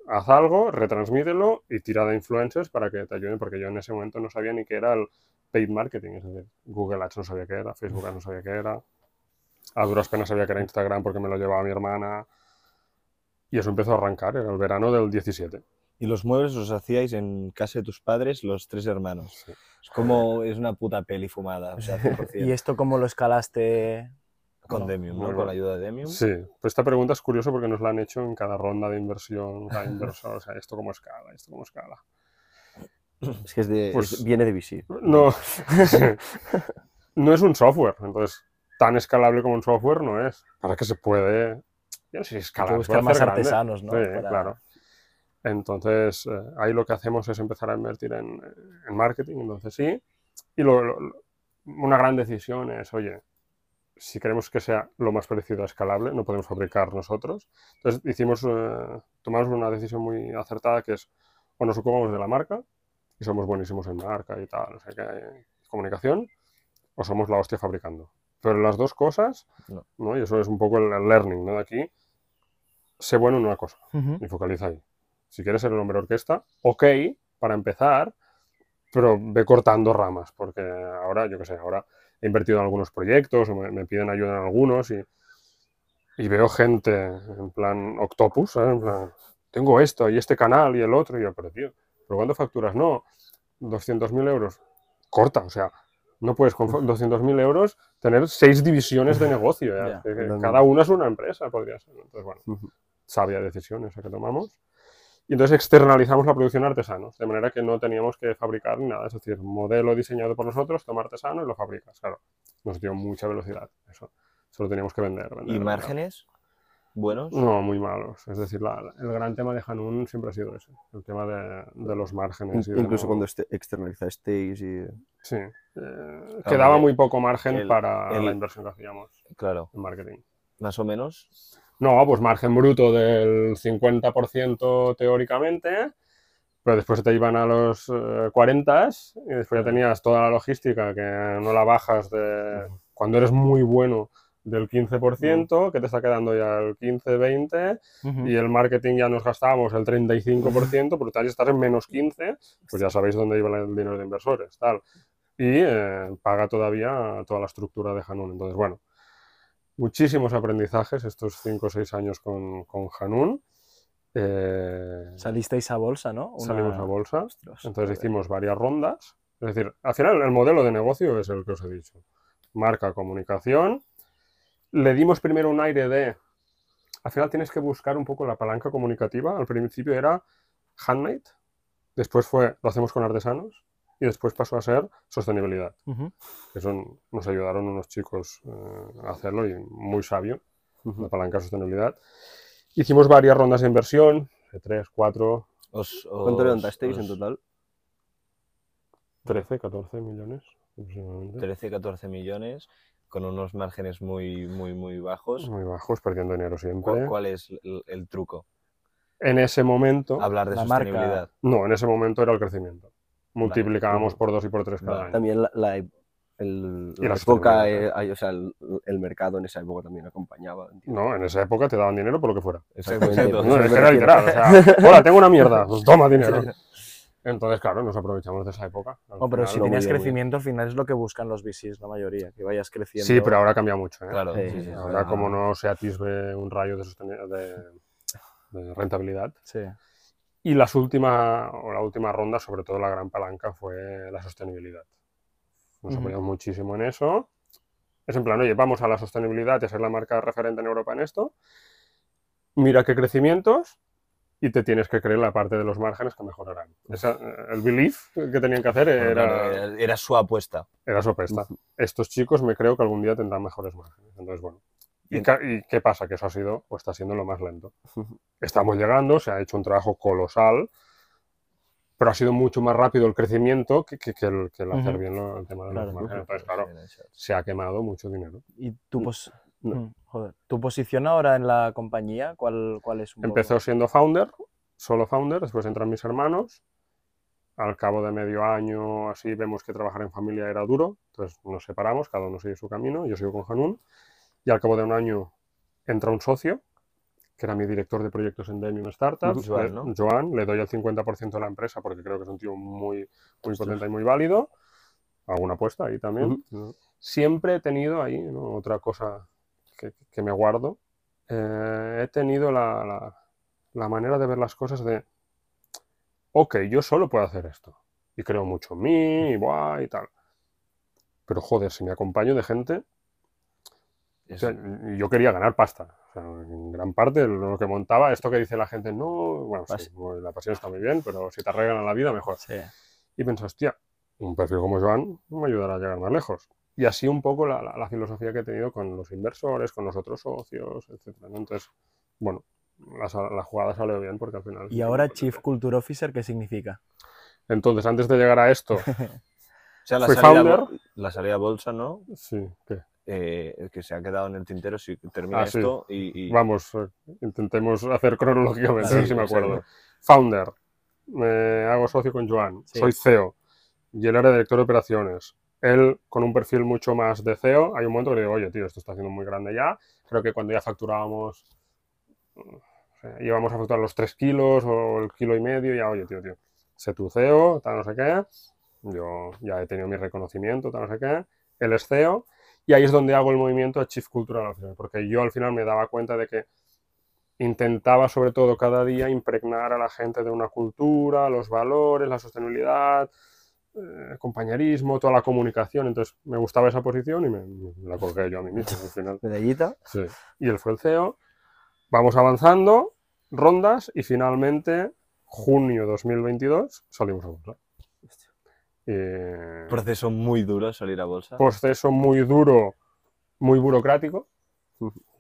haz algo, retransmítelo y tira de influencers para que te ayuden, porque yo en ese momento no sabía ni qué era el paid marketing, es decir, Google Ads no sabía qué era, Facebook Ads no sabía qué era, a duras penas sabía que era Instagram porque me lo llevaba mi hermana, y eso empezó a arrancar, era el verano del 17. Y los muebles los hacíais en casa de tus padres, los tres hermanos. Sí. Es como, es una puta peli fumada, o sea, 100%. ¿Y esto cómo lo escalaste? con no, Demium, ¿no? Con la ayuda de Demium. Sí, pues esta pregunta es curiosa porque nos la han hecho en cada ronda de inversión, cada inversor, o sea, esto como escala, esto como escala. Es que es de, Pues- es- viene de VC. No, no es un software, entonces tan escalable como un software no es. Para que se puede, Hay que escalar, buscar más grande. artesanos, ¿no? Sí, Para- claro. Entonces, eh, ahí lo que hacemos es empezar a invertir en, en marketing, entonces sí. Y lo- lo- una gran decisión es, oye, si queremos que sea lo más parecido a escalable, no podemos fabricar nosotros. Entonces, hicimos, eh, tomamos una decisión muy acertada que es, o nos ocupamos de la marca, y somos buenísimos en marca y tal, o sea que comunicación, o somos la hostia fabricando. Pero las dos cosas, No. ¿no? y eso es un poco el, el learning ¿no? de aquí, sé bueno en una cosa y focaliza ahí. Si quieres ser el hombre orquesta, ok, para empezar, pero ve cortando ramas, porque ahora, yo qué sé, ahora he invertido en algunos proyectos, me, me piden ayuda en algunos y, y veo gente en plan octopus, ¿sabes? En plan, tengo esto y este canal y el otro, y yo, pero tío, ¿pero cuánto facturas? No, 200.000 euros. Corta, o sea, no puedes con 200.000 euros tener seis divisiones de negocio. cada una es una empresa, podría ser. Entonces, bueno. Sabia decisión esa que tomamos. Y entonces externalizamos la producción a artesanos, de manera que no teníamos que fabricar ni nada. Es decir, modelo diseñado por nosotros, toma artesano y lo fabricas. Claro, nos dio mucha velocidad. Eso solo teníamos que vender. vender, ¿Y márgenes buenos? No, muy malos. Es decir, la- el gran tema de Hanun siempre ha sido ese, el tema de, de los márgenes. y Incluso cuando este- externalizasteis y... Sí. eh, quedaba que muy poco margen el- para el- la inversión que hacíamos Claro, en marketing. más o menos. No, pues margen bruto del 50% teóricamente, pero después te iban a los eh, 40 y después ya tenías toda la logística que no la bajas de cuando eres muy bueno del 15%, que te está quedando ya el 15-20, Ujú. y el marketing ya nos gastábamos el 35%, por si estás en menos 15, pues ya sabéis dónde iba el dinero de inversores, tal. Y eh, paga todavía toda la estructura de Hanun. Entonces, bueno, muchísimos aprendizajes estos 5 o 6 años con, con Hanun. Eh, Salisteis a bolsa, ¿no? Una- salimos a bolsa. Ostras, Entonces hicimos varias rondas. Es decir, al final el modelo de negocio es el que os he dicho. Marca, comunicación. Le dimos primero un aire de... Al final tienes que buscar un poco la palanca comunicativa. Al principio era handmade. Después fue lo hacemos con artesanos. Y después pasó a ser sostenibilidad. Ujú. Eso nos ayudaron unos chicos eh, a hacerlo y muy sabio la palanca de sostenibilidad. Hicimos varias rondas de inversión, de 3, 4, Os- ¿Cuánto os- levantasteis en total? 13, 14 millones aproximadamente. 13, 14 millones, con unos márgenes muy, muy, muy bajos. Muy bajos, perdiendo dinero ¿Cu- siempre. ¿Cuál es el, el truco? En ese momento, Hablar de La marca. sostenibilidad. no, en ese momento era el crecimiento. Multiplicábamos por dos y por tres cada Vale. año. También la, la- el- Y la la época, eh, o sea, el, el mercado en esa época también acompañaba. entiendo. No, en esa época te daban dinero por lo que fuera. Exacto. No, era literal. O sea, hola, tengo una mierda, pues toma dinero. Entonces, claro, nos aprovechamos de esa época. No, pero final- si tenías crecimiento, al final es lo que buscan los VCs, la mayoría, que vayas creciendo. Sí, pero ahora cambia mucho. ¿eh? Claro, Sí, sí, sí. Ahora, como no se atisbe un rayo de, de, de rentabilidad. Y las última, o la última ronda, sobre todo la gran palanca, fue la sostenibilidad. Nos apoyamos muchísimo en eso. Es en plan, oye, vamos a la sostenibilidad y a ser la marca referente en Europa en esto. Mira qué crecimientos y te tienes que creer la parte de los márgenes que mejorarán. Esa- el belief que tenían que hacer era, era, era su apuesta. era sopesta. Estos chicos me creo que algún día tendrán mejores márgenes. Entonces, bueno. ¿Y, y qué pasa? Que eso ha sido, o está siendo lo más lento. Estamos llegando, se ha hecho un trabajo colosal, pero ha sido mucho más rápido el crecimiento que, que- que el, que el hacer bien el tema de Claro. los márgenes. Entonces, claro, se ha quemado mucho dinero. ¿Y tu, pos- No. Mm, joder. tu posición ahora en la compañía? ¿Cuál, cuál es un poco? Empezó siendo founder, solo founder, después entran mis hermanos. Al cabo de medio año, así vemos que trabajar en familia era duro, entonces nos separamos, cada uno sigue su camino, yo sigo con Hanun. Y al cabo de un año entra un socio, que era mi director de proyectos en Demium Startups, Joan, le- ¿no? Joan, le doy el 50% de la empresa porque creo que es un tío muy, muy potente y muy válido. Alguna apuesta ahí también. Siempre he tenido ahí ¿no? otra cosa que, que me guardo. Eh, he tenido la, la- la manera de ver las cosas de, ok, yo solo puedo hacer esto. Y creo mucho en mí, y, buah, y tal. Pero joder, si me acompaño de gente, o sea, yo quería ganar pasta. O sea, en gran parte lo que montaba, esto que dice la gente, no, bueno, sí, la pasión está muy bien, pero si te arreglan la vida, mejor. Sí. y pensé, hostia, un perfil como Joan me ayudará a llegar más lejos. Y así un poco la, la- la filosofía que he tenido con los inversores, con los otros socios, etc. Entonces, bueno, la, la jugada salió bien porque al final... Y ahora Chief Culture Officer, ¿qué significa? Entonces, antes de llegar a esto, O sea, la Fui salida, founder. la salida a bolsa, ¿no? sí, ¿qué? Eh, que se ha quedado en el tintero si termina Ah, sí. esto y, y- Vamos, eh, intentemos hacer cronológicamente, a ver Sí, si me acuerdo. Founder, me hago socio con Joan, soy CEO, y él era director de operaciones. Él, con un perfil mucho más de CEO, hay un momento que le digo, oye, tío, esto está haciendo muy grande ya. Creo que cuando ya facturábamos, íbamos a facturar los 3 kilos o el kilo y medio, ya, oye, tío, tío, sé tu CEO, tal, no sé qué. Yo ya he tenido mi reconocimiento, tal, no sé qué. Él es CEO. Y ahí es donde hago el movimiento a Chief Cultural Officer, porque yo al final me daba cuenta de que intentaba sobre todo cada día impregnar a la gente de una cultura, los valores, la sostenibilidad, eh, compañerismo, toda la comunicación. Entonces me gustaba esa posición y me, me la colgué yo a mí mismo al final. Medallita. Sí. Y él fue el CEO. Vamos avanzando, rondas y finalmente, junio 2022, salimos a bolsa. Eh, proceso muy duro salir a bolsa. proceso muy duro, muy burocrático.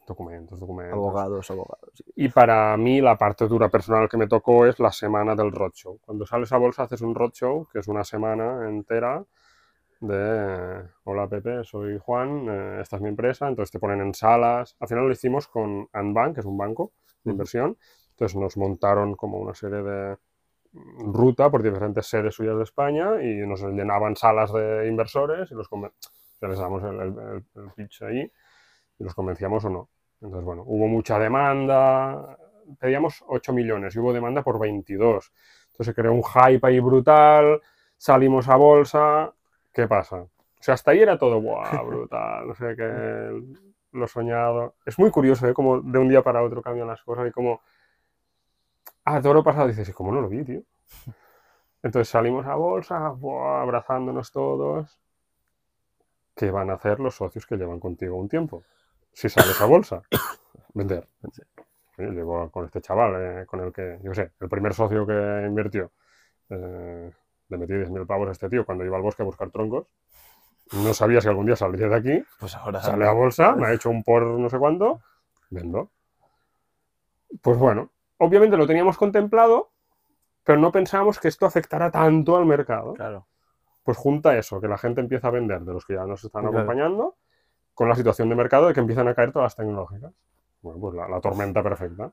Documentos, documentos. Abogados, abogados. sí. Y para mí la parte dura personal que me tocó es la semana del roadshow. Cuando sales a bolsa haces un roadshow, que es una semana entera de hola Pepe, soy Juan, eh, esta es mi empresa, entonces te ponen en salas. Al final lo hicimos con Andbank, que es un banco de inversión. Entonces nos montaron como una serie de ruta por diferentes sedes suyas de España y nos llenaban salas de inversores y los les damos el, el- el- pitch ahí y los convencíamos o no. Entonces, bueno, hubo mucha demanda, pedíamos 8 millones y hubo demanda por 22. Entonces se creó un hype ahí brutal, salimos a bolsa, ¿qué pasa? O sea, hasta ahí era todo, ¡buah, brutal! No sé qué, lo soñado. Es muy curioso, ¿eh? Como de un día para otro cambian las cosas y como... Ah, todo lo pasado dices, ¿y cómo no lo vi, tío? Entonces salimos a bolsa, ¡buah! abrazándonos todos. ¿Qué van a hacer los socios que llevan contigo un tiempo? Si sales a bolsa, vender. Llevo con este chaval, eh, con el que, yo sé, el primer socio que invirtió, eh, le metí 10.000 pavos a este tío cuando iba al bosque a buscar troncos. No sabía si algún día saldría de aquí. Pues ahora Sale a bolsa, me ha hecho un por no sé cuánto, vendo. Pues bueno, obviamente lo teníamos contemplado, pero no pensábamos que esto afectara tanto al mercado. Claro. Pues junta eso, que la gente empieza a vender de los que ya nos están Claro. acompañando, con la situación de mercado de que empiezan a caer todas las tecnológicas. Bueno, pues la, la tormenta perfecta.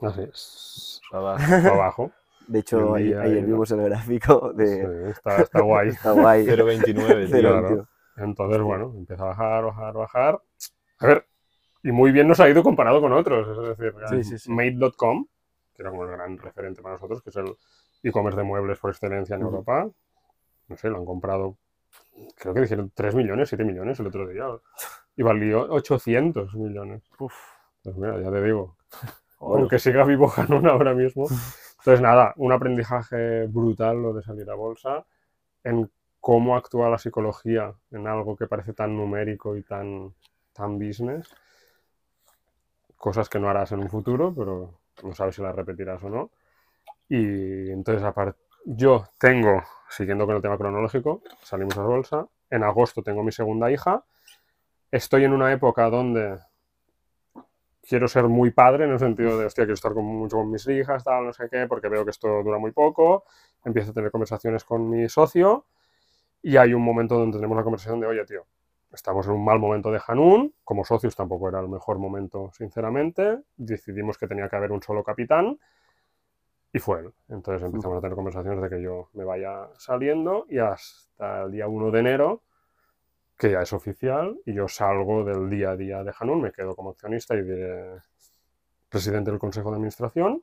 Así es. Abajo. De hecho, El ayer, día ayer vimos el gráfico Sí, de... está, está guay. Está guay. 0,29, tío. Cero, claro. tío. Entonces, bueno, empieza a bajar, bajar, bajar. A ver, y muy bien nos ha ido comparado con otros. Es decir, Sí, sí. Made.com, que era como el gran referente para nosotros, que es el e-commerce de muebles por excelencia en Ujú. Europa. No sé, lo han comprado, creo que dijeron 3 millones, 7 millones el otro día. Y valió 800 millones. Uf. Pues mira, ya te digo. Aunque siga vivo Hanón ahora mismo. Entonces, nada, un aprendizaje brutal lo de salir a bolsa en cómo actúa la psicología en algo que parece tan numérico y tan, tan business. Cosas que no harás en un futuro, pero no sabes si las repetirás o no. Y entonces, aparte, yo tengo, siguiendo con el tema cronológico, salimos a bolsa. En agosto tengo mi segunda hija. Estoy en una época donde quiero ser muy padre en el sentido de, hostia, quiero estar con, mucho con mis hijas, tal, no sé qué, porque veo que esto dura muy poco. Empiezo a tener conversaciones con mi socio y hay un momento donde tenemos la conversación de, oye, tío, estamos en un mal momento de Hanun, como socios tampoco era el mejor momento, sinceramente. Decidimos que tenía que haber un solo capitán y fue él. Entonces empezamos a tener conversaciones de que yo me vaya saliendo y hasta el día 1 de enero que ya es oficial, y yo salgo del día a día de Hanun, me quedo como accionista y de presidente del Consejo de Administración.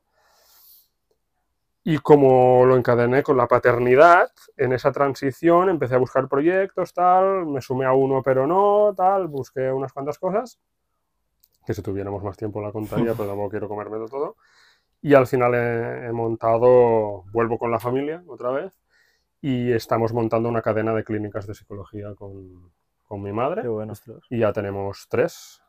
Y como lo encadené con la paternidad, en esa transición empecé a buscar proyectos, tal, me sumé a uno pero no, tal, busqué unas cuantas cosas, que si tuviéramos más tiempo la contaría, pero tampoco quiero comerme de todo. Y al final he, he montado, vuelvo con la familia otra vez, y estamos montando una cadena de clínicas de psicología con, con mi madre. Qué bueno. Y ya tenemos tres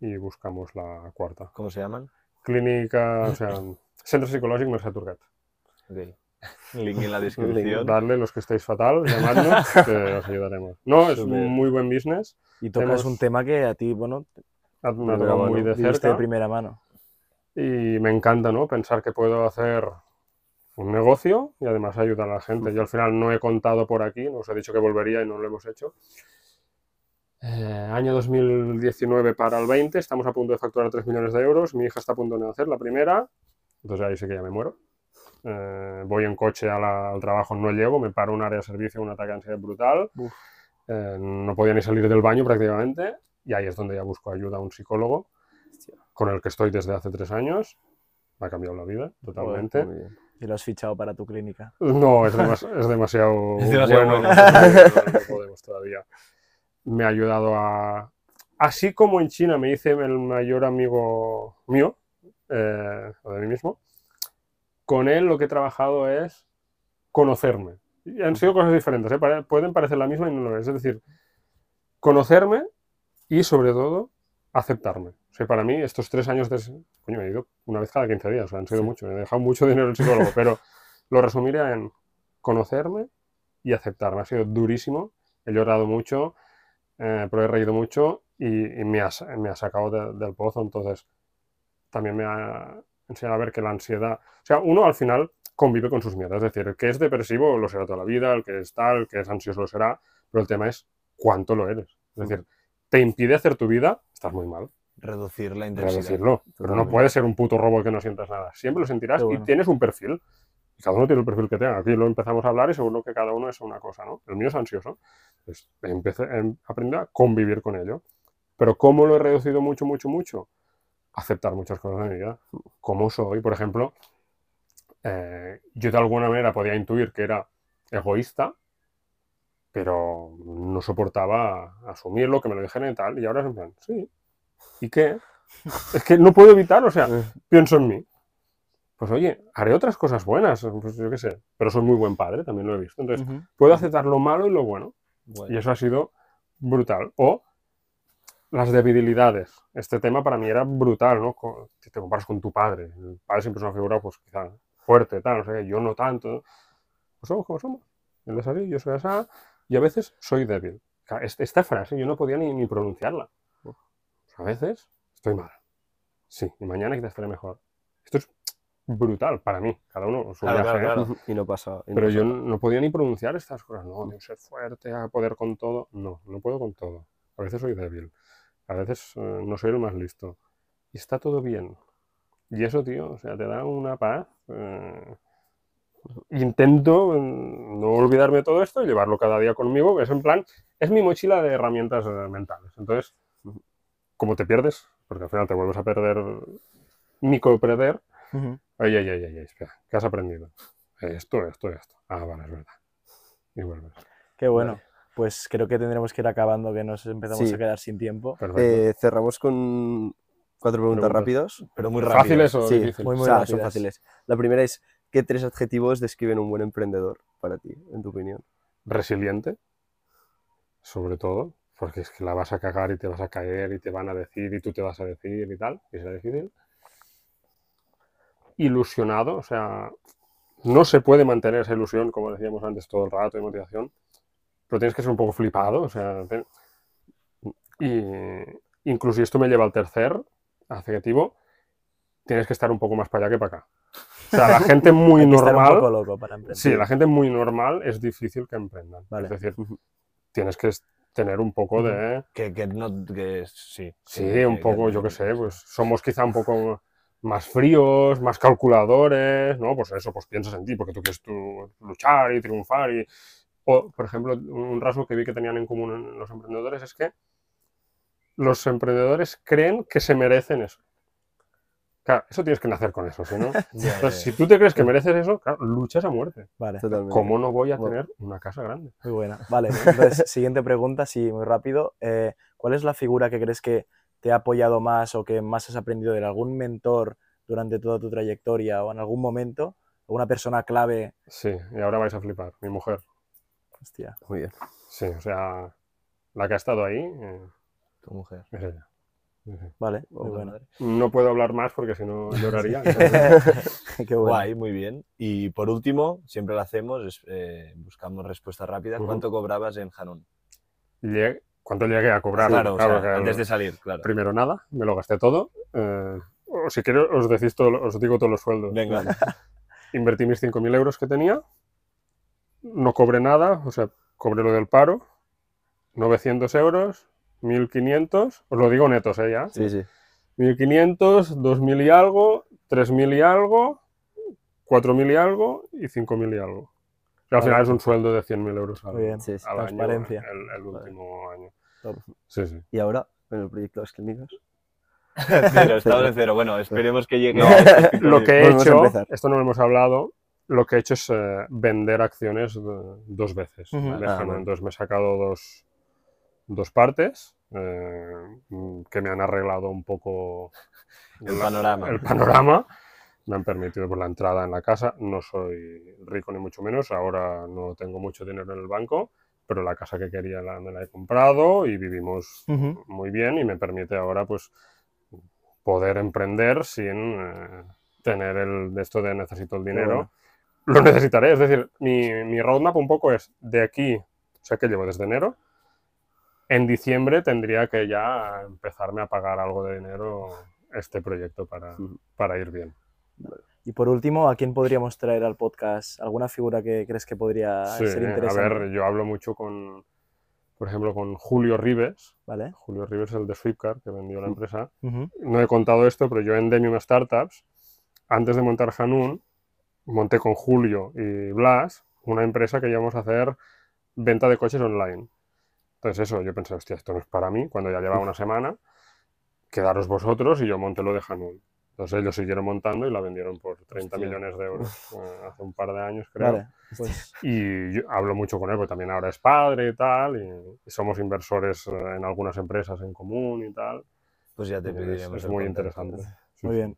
y buscamos la cuarta. ¿Cómo se llaman? Clínica, o sea, Centre Psicològic Mercè Turgat. Link en la descripción. Darle los que estéis fatal, llamadnos, que os ayudaremos. No, es un muy buen business. Y tocas Hemos- un tema que a ti, bueno, Me ha tocado muy de viviste de cerca. primera mano. Y me encanta, ¿no? Pensar que puedo hacer un negocio y además ayudar a la gente. Yo al final no he contado por aquí, nos he dicho que volvería y no lo hemos hecho. Eh, año 2019 para el 20, estamos a punto de facturar 3 millones de euros. Mi hija está a punto de nacer, la primera. Entonces ahí sí que ya me muero. Eh, voy en coche a la- al trabajo, no llego, me paro en un área de servicio, un ataque de ansiedad brutal. Eh, no podía ni salir del baño prácticamente. Y ahí es donde ya busco ayuda a un psicólogo con el que estoy desde hace tres años. Me ha cambiado la vida totalmente. Muy bien. Y lo has fichado para tu clínica. No, es, demas- es demasiado, Es demasiado bueno. bueno. No, no podemos todavía. Me ha ayudado a... Así como en China me hice el mayor amigo mío, eh, o de mí mismo, con él lo que he trabajado es conocerme. Y han sido cosas diferentes, ¿eh? Pueden parecer la misma y no lo es. Es decir, conocerme y sobre todo aceptarme. O sea, para mí estos tres años de... Coño, he ido una vez cada 15 días, o sea, han sido mucho. He dejado mucho dinero el psicólogo, pero lo resumiré en conocerme y aceptarme. Ha sido durísimo, he llorado mucho, eh, pero he reído mucho y, y me, ha, me ha sacado de- del pozo. Entonces, también me ha enseñado a ver que la ansiedad... O sea, uno al final convive con sus miedos. Es decir, el que es depresivo lo será toda la vida, el que es tal, el que es ansioso lo será, pero el tema es cuánto lo eres. Es decir, te impide hacer tu vida, estás muy mal Reducir la intensidad. reducirlo. Pero no puedes ser un puto robot que no sientas nada. Siempre lo sentirás bueno. y tienes un perfil. Y cada uno tiene el perfil que tenga. Aquí lo empezamos a hablar y seguro que cada uno es una cosa, ¿no? El mío es ansioso. Pues empecé, em- aprendí a convivir con ello. Pero ¿cómo lo he reducido mucho, mucho, mucho? Aceptar muchas cosas de mi vida. Cómo soy, por ejemplo, eh, yo de alguna manera podía intuir que era egoísta, pero no soportaba asumirlo, que me lo dijeran y tal. Y ahora es en plan, sí. ¿Y qué? Es que no puedo evitar, o sea, pienso en mí. Pues oye, haré otras cosas buenas, pues yo qué sé, pero soy muy buen padre, también lo he visto. Entonces, Ujú. puedo aceptar lo malo y lo bueno. Bueno, Y eso ha sido brutal. O las debilidades. Este tema para mí era brutal, ¿no? Co- Si te comparas con tu padre. El padre siempre es una figura, pues quizá fuerte, tal, no sé yo no tanto. Pues somos como somos. Él es así, yo soy así, y a veces soy débil. Esta frase yo no podía ni, ni pronunciarla. Pues a veces estoy mal. Sí, y mañana quizás estaré mejor. Esto es brutal para mí, cada uno su Claro, viaje, claro, ¿eh? claro. Y no pasa. y no Pero pasa yo no podía ni pronunciar estas cosas. No, de ser fuerte, a poder con todo. No, no puedo con todo. A veces soy débil. A veces eh, no soy el más listo. Y está todo bien. Y eso, tío, o sea, te da una paz. eh, Intento mm, no olvidarme de todo esto y llevarlo cada día conmigo. Es en plan, es mi mochila de herramientas eh, mentales. Entonces, como te pierdes, porque al final te vuelves a perder, micro-perder, Ujú. Ay, ay, ay, ay, ay, espera, ¿qué has aprendido? Esto, esto, esto. Ah, vale, es verdad. Y vuelves. Qué bueno. Pues creo que tendremos que ir acabando, que nos empezamos Sí. a quedar sin tiempo. Perfecto. Eh, cerramos con cuatro preguntas Preguntas. rápidas. Pero muy rápido. ¿Fáciles o Sí, difíciles? muy, muy o sea, son rápidas. fáciles. La primera es, ¿qué tres adjetivos describen un buen emprendedor para ti, en tu opinión? Resiliente, sobre todo, porque es que la vas a cagar y te vas a caer y te van a decir y tú te vas a decir y tal, y será difícil. Ilusionado, o sea, no se puede mantener esa ilusión, como decíamos antes, todo el rato de motivación, pero tienes que ser un poco flipado, o sea, y incluso y esto me lleva al tercer adjetivo, tienes que estar un poco más para allá que para acá. O sea, la gente muy Hay que estar un normal... poco loco para emprender. Sí, la gente muy normal es difícil que emprendan. Vale. Es decir, tienes que tener un poco de... Que, que no, que sí. Sí, que- un poco, yo qué sé, pues somos quizá un poco más fríos, más calculadores, ¿no? Pues eso, pues piensas en ti, porque tú quieres tú luchar y triunfar. Y... O, por ejemplo, un rasgo que vi que tenían en común en los emprendedores es que los emprendedores creen que se merecen eso. Claro, eso tienes que nacer con eso, ¿sí, ¿no? Entonces, si tú te crees que mereces eso, claro, luchas a muerte. Vale, Totalmente. ¿Cómo no voy a Bueno. tener una casa grande? muy buena. Vale, entonces, siguiente pregunta, sí, muy rápido. Eh, ¿Cuál es la figura que crees que te ha apoyado más o que más has aprendido de algún mentor durante toda tu trayectoria o en algún momento? ¿Alguna persona clave? Sí, y ahora vais a flipar. Mi mujer. Hostia. Muy bien. Sí, o sea, la que ha estado ahí eh, Tu mujer. es ella. Vale, muy bueno. No puedo hablar más porque si no lloraría. Qué bueno. Guay, muy bien. Y por último, siempre lo hacemos, es, eh, buscamos respuesta rápida. Ujú. ¿Cuánto cobrabas en Hanun? ¿Cuánto llegué a cobrar? Claro, o sea, que antes de salir, claro. Primero nada, me lo gasté todo. eh, o si queréis, os, decís todo, os digo todos los sueldos. Venga. Invertí mis 5.000 euros que tenía, no cobré nada, o sea, cobré lo del paro, 900 euros, 1.500, os lo digo netos, ¿eh? Ya. Sí, sí. 1.500, 2.000 y algo, 3.000 y algo, 4.000 y algo y 5.000 y algo. Y al Vale. final es un sueldo de 100.000 euros al, Muy bien. Sí, sí. al año, Transparencia. el, el último año. Top. Sí, sí. Y ahora, en el proyecto de las clínicas. Cero, estamos en cero. Bueno, esperemos que llegue. No, a este Lo de- que he hecho, esto no lo hemos hablado, lo que he hecho es eh, vender acciones eh, dos veces. ¿vale? Ah. Entonces me he sacado dos, dos partes eh, que me han arreglado un poco El la- panorama. el panorama. Me han permitido por la entrada en la casa. No soy rico ni mucho menos. Ahora no tengo mucho dinero en el banco, pero la casa que quería la- me la he comprado y vivimos muy bien y me permite ahora pues poder emprender sin eh, tener el de esto de necesito el dinero. Lo necesitaré, es decir, mi, mi roadmap un poco es de aquí, o sea que llevo desde enero, en diciembre tendría que ya empezarme a pagar algo de dinero este proyecto para, para ir bien. Y por último, ¿a quién podríamos traer al podcast? ¿Alguna figura que crees que podría Sí, ser a interesante? ver, yo hablo mucho con, por ejemplo, con Julio Rives. ¿Vale? Julio Rives es el de Sweepcar, que vendió la empresa. No he contado esto, pero yo en Demium Startups, antes de montar Hanun, monté con Julio y Blas una empresa que íbamos a hacer venta de coches online. Entonces eso, yo pensé, hostia, esto no es para mí, cuando ya lleva una semana, quedaros vosotros y yo monté lo de Hanun. Entonces ellos siguieron montando y la vendieron por 30 Hostia. millones de euros eh, hace un par de años, creo. Vale, pues Y yo hablo mucho con él, porque también ahora es padre y tal, y, y somos inversores eh, en algunas empresas en común y tal. Pues ya te Es, pediremos es muy contacto. interesante. Muy sí. bien.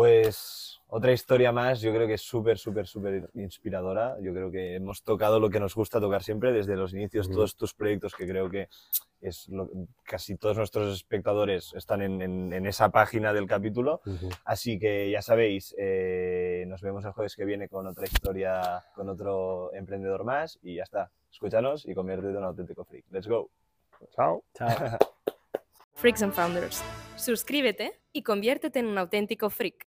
Pues otra historia más, yo creo que es súper, súper, súper inspiradora. Yo creo que hemos tocado lo que nos gusta tocar siempre desde los inicios, Ujú. todos tus proyectos que creo que es lo- casi todos nuestros espectadores están en, en- en esa página del capítulo. Así que ya sabéis, eh, nos vemos el jueves que viene con otra historia, con otro emprendedor más y ya está. Escúchanos y conviértete en un auténtico freak. Let's go. Chao. Chao. Freaks and Founders. Suscríbete y conviértete en un auténtico freak.